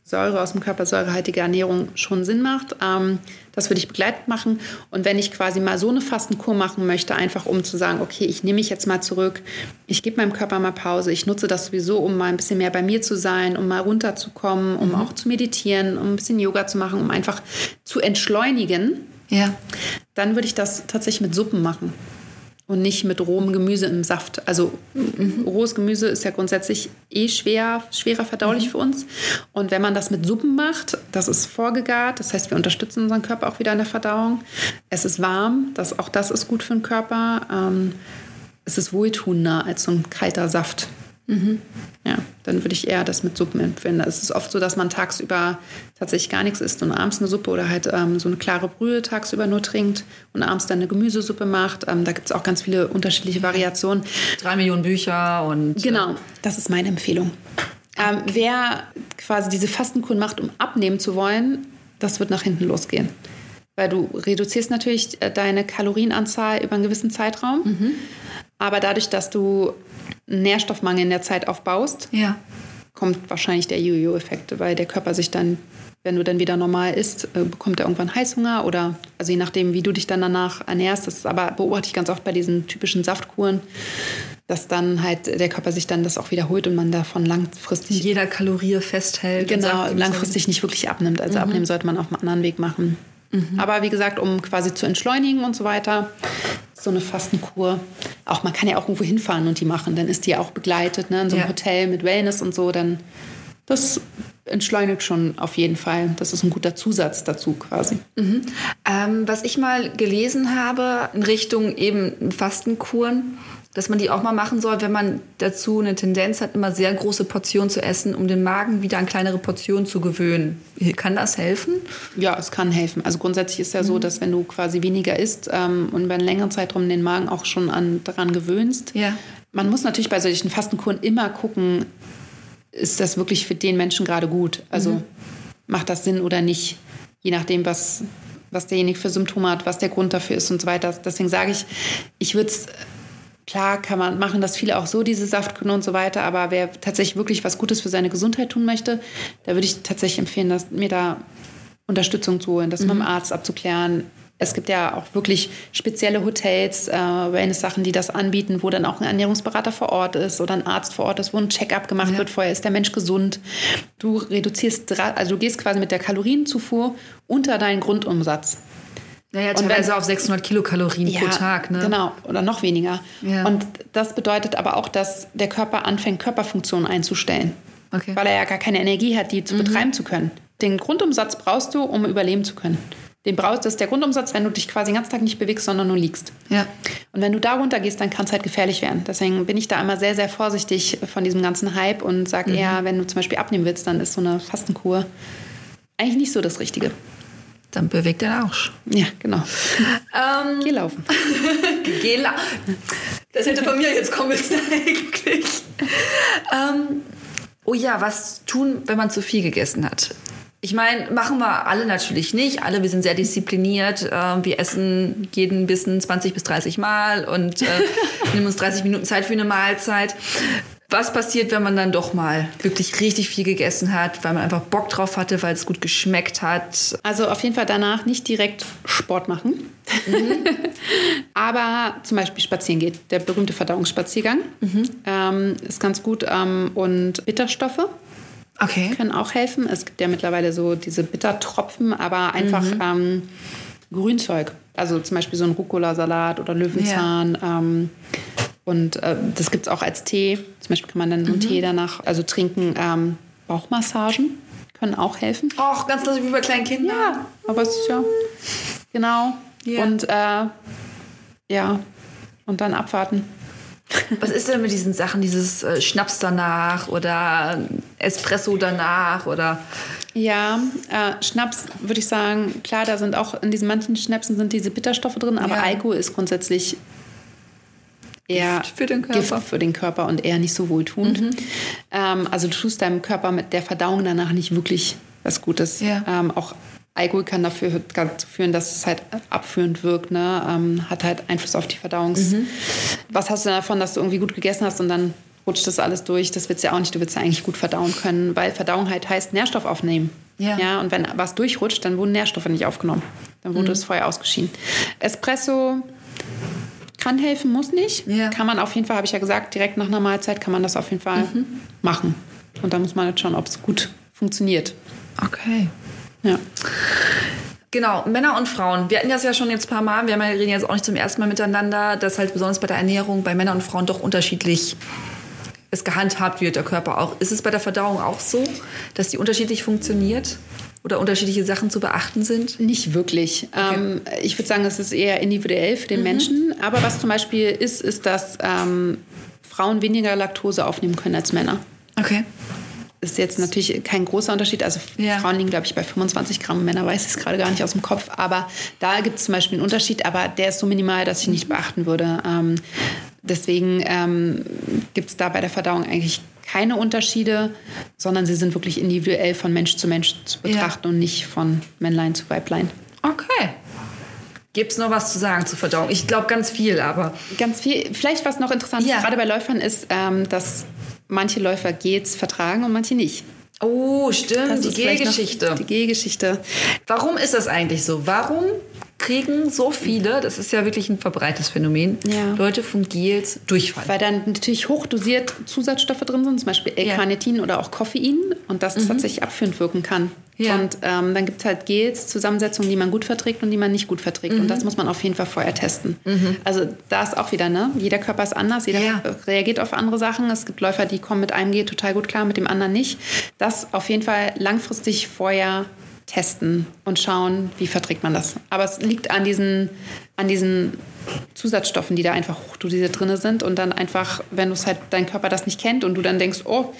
Säure aus dem Körper, säurehaltige Ernährung schon Sinn macht. Ähm, das würde ich begleitend machen. Und wenn ich quasi mal so eine Fastenkur machen möchte, einfach um zu sagen, okay, ich nehme mich jetzt mal zurück, ich gebe meinem Körper mal Pause, ich nutze das sowieso, um mal ein bisschen mehr bei mir zu sein, um mal runterzukommen, um mhm. auch zu meditieren, um ein bisschen Yoga zu machen, um einfach zu entschleunigen. Ja. Dann würde ich das tatsächlich mit Suppen machen und nicht mit rohem Gemüse im Saft. Also mhm. rohes Gemüse ist ja grundsätzlich eh schwer, schwerer verdaulich mhm. für uns. Und wenn man das mit Suppen macht, das ist vorgegart, das heißt, wir unterstützen unseren Körper auch wieder in der Verdauung. Es ist warm, das, auch das ist gut für den Körper. Ähm, es ist wohltuender als so ein kalter Saft. Mhm. Ja, dann würde ich eher das mit Suppen empfehlen. Es ist oft so, dass man tagsüber tatsächlich gar nichts isst und abends eine Suppe oder halt ähm, so eine klare Brühe tagsüber nur trinkt und abends dann eine Gemüsesuppe macht. Ähm, da gibt es auch ganz viele unterschiedliche Variationen. Drei Millionen Bücher und. Äh, genau, das ist meine Empfehlung. Ähm, wer quasi diese Fastenkur macht, um abnehmen zu wollen, das wird nach hinten losgehen. Weil du reduzierst natürlich äh, deine Kalorienanzahl über einen gewissen Zeitraum. Mhm. Aber dadurch, dass du Nährstoffmangel in der Zeit aufbaust, ja. kommt wahrscheinlich der Jojo-Effekt, weil der Körper sich dann, wenn du dann wieder normal isst, äh, bekommt er irgendwann Heißhunger oder, also je nachdem, wie du dich dann danach ernährst, das aber beobachte ich ganz oft bei diesen typischen Saftkuren, dass dann halt der Körper sich dann das auch wiederholt und man davon langfristig. Jeder Kalorie festhält. Genau, langfristig nicht wirklich abnimmt. Also mhm. abnehmen sollte man auf einem anderen Weg machen. Mhm. Aber wie gesagt, um quasi zu entschleunigen und so weiter, so eine Fastenkur. Auch man kann ja auch irgendwo hinfahren und die machen. Dann ist die ja auch begleitet, ne? in so einem ja. Hotel mit Wellness und so. Dann das entschleunigt schon auf jeden Fall. Das ist ein guter Zusatz dazu quasi. Mhm. Ähm, was ich mal gelesen habe in Richtung eben Fastenkuren, dass man die auch mal machen soll, wenn man dazu eine Tendenz hat, immer sehr große Portionen zu essen, um den Magen wieder an kleinere Portionen zu gewöhnen. Kann das helfen? Ja, es kann helfen. Also grundsätzlich ist ja mhm. so, dass wenn du quasi weniger isst ähm, und über einen längeren Zeitraum den Magen auch schon an, daran gewöhnst, ja. man muss natürlich bei solchen Fastenkuren immer gucken, ist das wirklich für den Menschen gerade gut? Also mhm. macht das Sinn oder nicht? Je nachdem, was, was derjenige für Symptome hat, was der Grund dafür ist und so weiter. Deswegen sage ich, ich würde es Klar kann man machen das viele auch so, diese Saftkunden und so weiter, aber wer tatsächlich wirklich was Gutes für seine Gesundheit tun möchte, da würde ich tatsächlich empfehlen, dass, mir da Unterstützung zu holen, das mhm. mit dem Arzt abzuklären. Es gibt ja auch wirklich spezielle Hotels, äh, Wellness-Sachen, die das anbieten, wo dann auch ein Ernährungsberater vor Ort ist oder ein Arzt vor Ort ist, wo ein Check-up gemacht ja. wird vorher. Ist der Mensch gesund? Du reduzierst, also du gehst quasi mit der Kalorienzufuhr unter deinen Grundumsatz. Naja, teilweise wenn, auf 600 Kilokalorien ja, pro Tag. Ne? Genau, oder noch weniger. Ja. Und das bedeutet aber auch, dass der Körper anfängt, Körperfunktionen einzustellen. Okay. Weil er ja gar keine Energie hat, die zu mhm. betreiben zu können. Den Grundumsatz brauchst du, um überleben zu können. Den brauchst, das ist der Grundumsatz, wenn du dich quasi den ganzen Tag nicht bewegst, sondern nur liegst. Ja. Und wenn du da runter gehst, dann kann es halt gefährlich werden. Deswegen bin ich da immer sehr, sehr vorsichtig von diesem ganzen Hype und sage mhm. eher, wenn du zum Beispiel abnehmen willst, dann ist so eine Fastenkur eigentlich nicht so das Richtige. Dann bewegt den Arsch. Ja, genau. Ähm, Geh laufen. (laughs) Geh laufen. Das hätte von mir jetzt kommen müssen (laughs) eigentlich. Ähm, oh ja, was tun, wenn man zu viel gegessen hat? Ich meine, machen wir alle natürlich nicht. Alle, wir sind sehr diszipliniert. Äh, wir essen jeden Bissen 20 bis 30 Mal und äh, (laughs) nehmen uns 30 Minuten Zeit für eine Mahlzeit. Was passiert, wenn man dann doch mal wirklich richtig viel gegessen hat, weil man einfach Bock drauf hatte, weil es gut geschmeckt hat? Also auf jeden Fall danach nicht direkt Sport machen. Mhm. (laughs) Aber zum Beispiel spazieren geht. Der berühmte Verdauungsspaziergang mhm. ähm, ist ganz gut. Ähm, und Bitterstoffe okay. können auch helfen. Es gibt ja mittlerweile so diese Bittertropfen, aber einfach mhm. ähm, Grünzeug. Also zum Beispiel so ein Rucola-Salat oder Löwenzahn. Ja. Und äh, das gibt es auch als Tee. Zum Beispiel kann man dann so einen mhm. Tee danach, also trinken. Ähm, Bauchmassagen können auch helfen. Auch ganz lustig wie bei kleinen Kindern. Ja, aber es ist ja. Genau. Yeah. Und äh, ja, und dann abwarten. Was ist denn mit diesen Sachen, dieses äh, Schnaps danach oder Espresso danach oder? Ja, äh, Schnaps würde ich sagen, klar, da sind auch in diesen manchen Schnäpsen sind diese Bitterstoffe drin, aber ja. Alkohol ist grundsätzlich eher Gift für den Körper, Gift für den Körper und eher nicht so wohltuend. Mhm. Ähm, also du tust deinem Körper mit der Verdauung danach nicht wirklich was Gutes. Ja. Ähm, auch Alkohol kann dafür dazu führen, dass es halt abführend wirkt, ne? Ähm, hat halt Einfluss auf die Verdauungs. Mhm. Was hast du davon, dass du irgendwie gut gegessen hast und dann rutscht das alles durch? Das willst du ja auch nicht. Du willst ja eigentlich gut verdauen können, weil Verdauung halt heißt Nährstoff aufnehmen. Ja. ja und wenn was durchrutscht, dann wurden Nährstoffe nicht aufgenommen. Dann wurde mhm. es vorher ausgeschieden. Espresso kann helfen, muss nicht. Ja. Kann man auf jeden Fall, habe ich ja gesagt, direkt nach einer Mahlzeit kann man das auf jeden Fall mhm. machen. Und da muss man jetzt schauen, ob es gut funktioniert. Okay. Ja. Genau, Männer und Frauen. Wir hatten das ja schon jetzt ein paar Mal. Wir reden jetzt auch nicht zum ersten Mal miteinander, dass halt besonders bei der Ernährung bei Männern und Frauen doch unterschiedlich es gehandhabt wird, der Körper auch. Ist es bei der Verdauung auch so, dass die unterschiedlich funktioniert? Oder unterschiedliche Sachen zu beachten sind? Nicht wirklich. Okay. Ähm, ich würde sagen, es ist eher individuell für den mhm. Menschen. Aber was zum Beispiel ist, ist, dass ähm, Frauen weniger Laktose aufnehmen können als Männer. Okay ist jetzt natürlich kein großer Unterschied. Also ja. Frauen liegen, glaube ich, bei 25 Gramm, Männer weiß ich es gerade gar nicht aus dem Kopf. Aber da gibt es zum Beispiel einen Unterschied, aber der ist so minimal, dass ich nicht beachten würde. Ähm, deswegen ähm, gibt es da bei der Verdauung eigentlich keine Unterschiede, sondern sie sind wirklich individuell von Mensch zu Mensch zu betrachten ja. und nicht von Männlein zu Weiblein. Okay. Gibt es noch was zu sagen zur Verdauung? Ich glaube ganz viel, aber. Ganz viel. Vielleicht was noch interessant ja. gerade bei Läufern ist, ähm, dass manche Läufer Gels vertragen und manche nicht. Oh, stimmt, das die Gelgeschichte. Die Gelgeschichte. Warum ist das eigentlich so? Warum kriegen so viele, das ist ja wirklich ein verbreitetes Phänomen, ja. Leute von Gels Durchfall? Weil dann natürlich hochdosiert Zusatzstoffe drin sind, zum Beispiel L-Carnitin ja. oder auch Koffein und das mhm. tatsächlich abführend wirken kann. Ja. Und ähm, dann gibt es halt Gels, Zusammensetzungen, die man gut verträgt und die man nicht gut verträgt. Mhm. Und das muss man auf jeden Fall vorher testen. Mhm. Also da ist auch wieder, ne? Jeder Körper ist anders, jeder ja. reagiert auf andere Sachen. Es gibt Läufer, die kommen mit einem Gel total gut klar, mit dem anderen nicht. Das auf jeden Fall langfristig vorher testen und schauen, wie verträgt man das. Aber es liegt an diesen, an diesen Zusatzstoffen, die da einfach hochdosiert drin sind und dann einfach, wenn du es halt dein Körper das nicht kennt und du dann denkst, oh,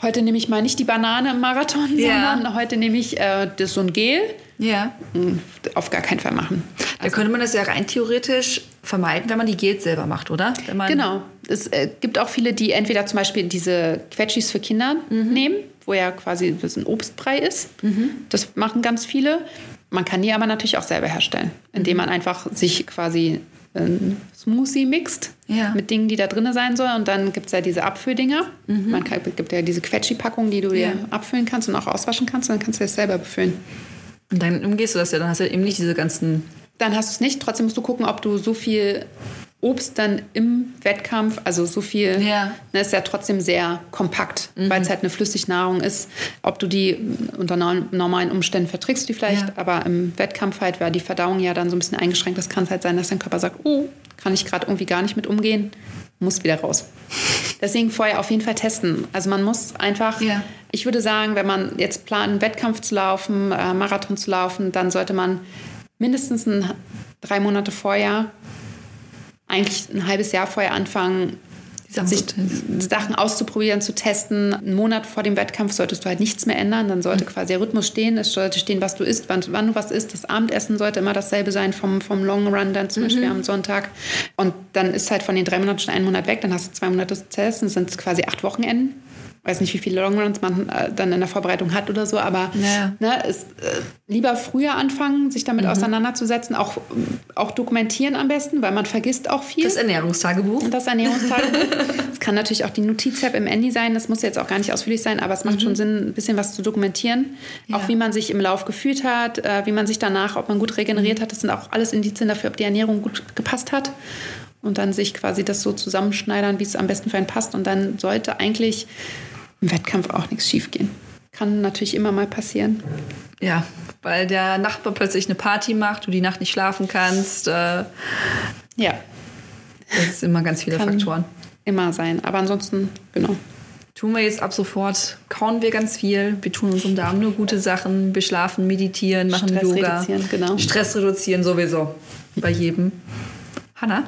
heute nehme ich mal nicht die Banane im Marathon, ja. sondern heute nehme ich äh, das so ein Gel. Ja. Hm, auf gar keinen Fall machen. Da könnte man das ja rein theoretisch vermeiden, wenn man die Gels selber macht, oder? genau. Es äh, gibt auch viele, die entweder zum Beispiel diese Quetschis für Kinder mhm. nehmen, wo ja quasi das ein Obstbrei ist. Mhm. Das machen ganz viele. Man kann die aber natürlich auch selber herstellen, indem mhm. man einfach sich quasi ein Smoothie mixt ja. mit Dingen, die da drin sein sollen. Und dann gibt es ja diese Abfülldinger. Mhm. Man kann, gibt ja diese Quetschi-Packung, die du ja. dir abfüllen kannst und auch auswaschen kannst. Und dann kannst du das selber befüllen. Und dann umgehst du das ja. Dann hast du eben nicht diese ganzen... Dann hast du es nicht. Trotzdem musst du gucken, ob du so viel Obst dann im Wettkampf, also so viel, ja. ne, ist ja trotzdem sehr kompakt, mhm. weil es halt eine Flüssignahrung ist. Ob du die unter normalen Umständen verträgst, die vielleicht, ja. aber im Wettkampf halt war die Verdauung ja dann so ein bisschen eingeschränkt. Das kann halt sein, dass dein Körper sagt, oh, kann ich gerade irgendwie gar nicht mit umgehen, muss wieder raus. (laughs) Deswegen vorher auf jeden Fall testen. Also man muss einfach, ja. ich würde sagen, wenn man jetzt plant, einen Wettkampf zu laufen, äh, Marathon zu laufen, dann sollte man mindestens ein, drei Monate vorher eigentlich ein halbes Jahr vorher anfangen, sich Sachen auszuprobieren, zu testen. Einen Monat vor dem Wettkampf solltest du halt nichts mehr ändern. Dann sollte mhm. quasi der Rhythmus stehen. Es sollte stehen, was du isst, wann, wann du was isst. Das Abendessen sollte immer dasselbe sein vom, vom Long Run dann zum mhm. Beispiel am Sonntag. Und dann ist halt von den drei Monaten schon ein Monat weg. Dann hast du zwei Monate zu testen. Das sind quasi acht Wochenenden. Weiß nicht, wie viele Longruns man äh, dann in der Vorbereitung hat oder so, aber Ja. ne, ist, äh, lieber früher anfangen, sich damit auseinanderzusetzen, auch, auch dokumentieren am besten, weil man vergisst auch viel. Das Ernährungstagebuch. Das Ernährungstagebuch. (laughs) Es kann natürlich auch die Notiz-App im Handy sein. Das muss jetzt auch gar nicht ausführlich sein, aber es macht schon Sinn, ein bisschen was zu dokumentieren. Ja. Auch wie man sich im Lauf gefühlt hat, äh, wie man sich danach, ob man gut regeneriert hat. Das sind auch alles Indizien dafür, ob die Ernährung gut gepasst hat. Und dann sich quasi das so zusammenschneidern, wie es am besten für einen passt. Und dann sollte eigentlich im Wettkampf auch nichts schiefgehen. Kann natürlich immer mal passieren. Ja, weil der Nachbar plötzlich eine Party macht, du die Nacht nicht schlafen kannst. Äh, Ja, das sind immer ganz viele Kann- Faktoren. immer sein. Aber ansonsten, genau. Tun wir jetzt ab sofort, kauen wir ganz viel. Wir tun unserem Darm nur gute Sachen. Wir schlafen, meditieren, machen Stress Yoga. reduzieren, genau. Stress reduzieren sowieso. Bei jedem. Hanna,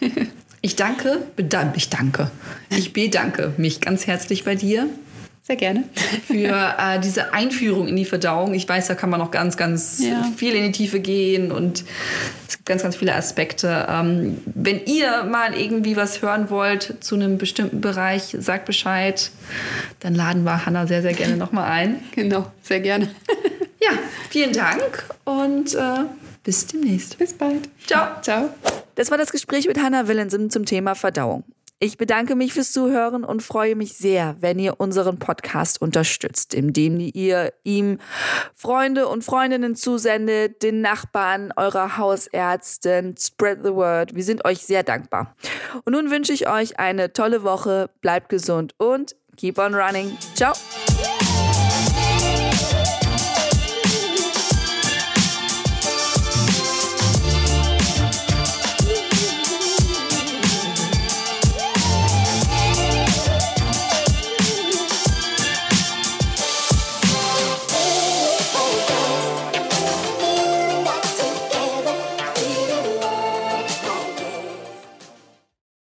(laughs) ich danke, bedan ich danke. Ich bedanke mich ganz herzlich bei dir Sehr gerne. für äh, diese Einführung in die Verdauung. Ich weiß, da kann man noch ganz, ganz Ja. viel in die Tiefe gehen und es gibt ganz, ganz viele Aspekte. Ähm, wenn ihr mal irgendwie was hören wollt zu einem bestimmten Bereich, sagt Bescheid. Dann laden wir Hanna sehr, sehr gerne nochmal ein. (laughs) Genau, sehr gerne. Ja, vielen Dank und äh, bis demnächst. Bis bald. Ciao. Ciao. Das war das Gespräch mit Hannah Willensen zum Thema Verdauung. Ich bedanke mich fürs Zuhören und freue mich sehr, wenn ihr unseren Podcast unterstützt, indem ihr ihm Freunde und Freundinnen zusendet, den Nachbarn, eurer Hausärztin. Spread the word. Wir sind euch sehr dankbar. Und nun wünsche ich euch eine tolle Woche, bleibt gesund und keep on running. Ciao.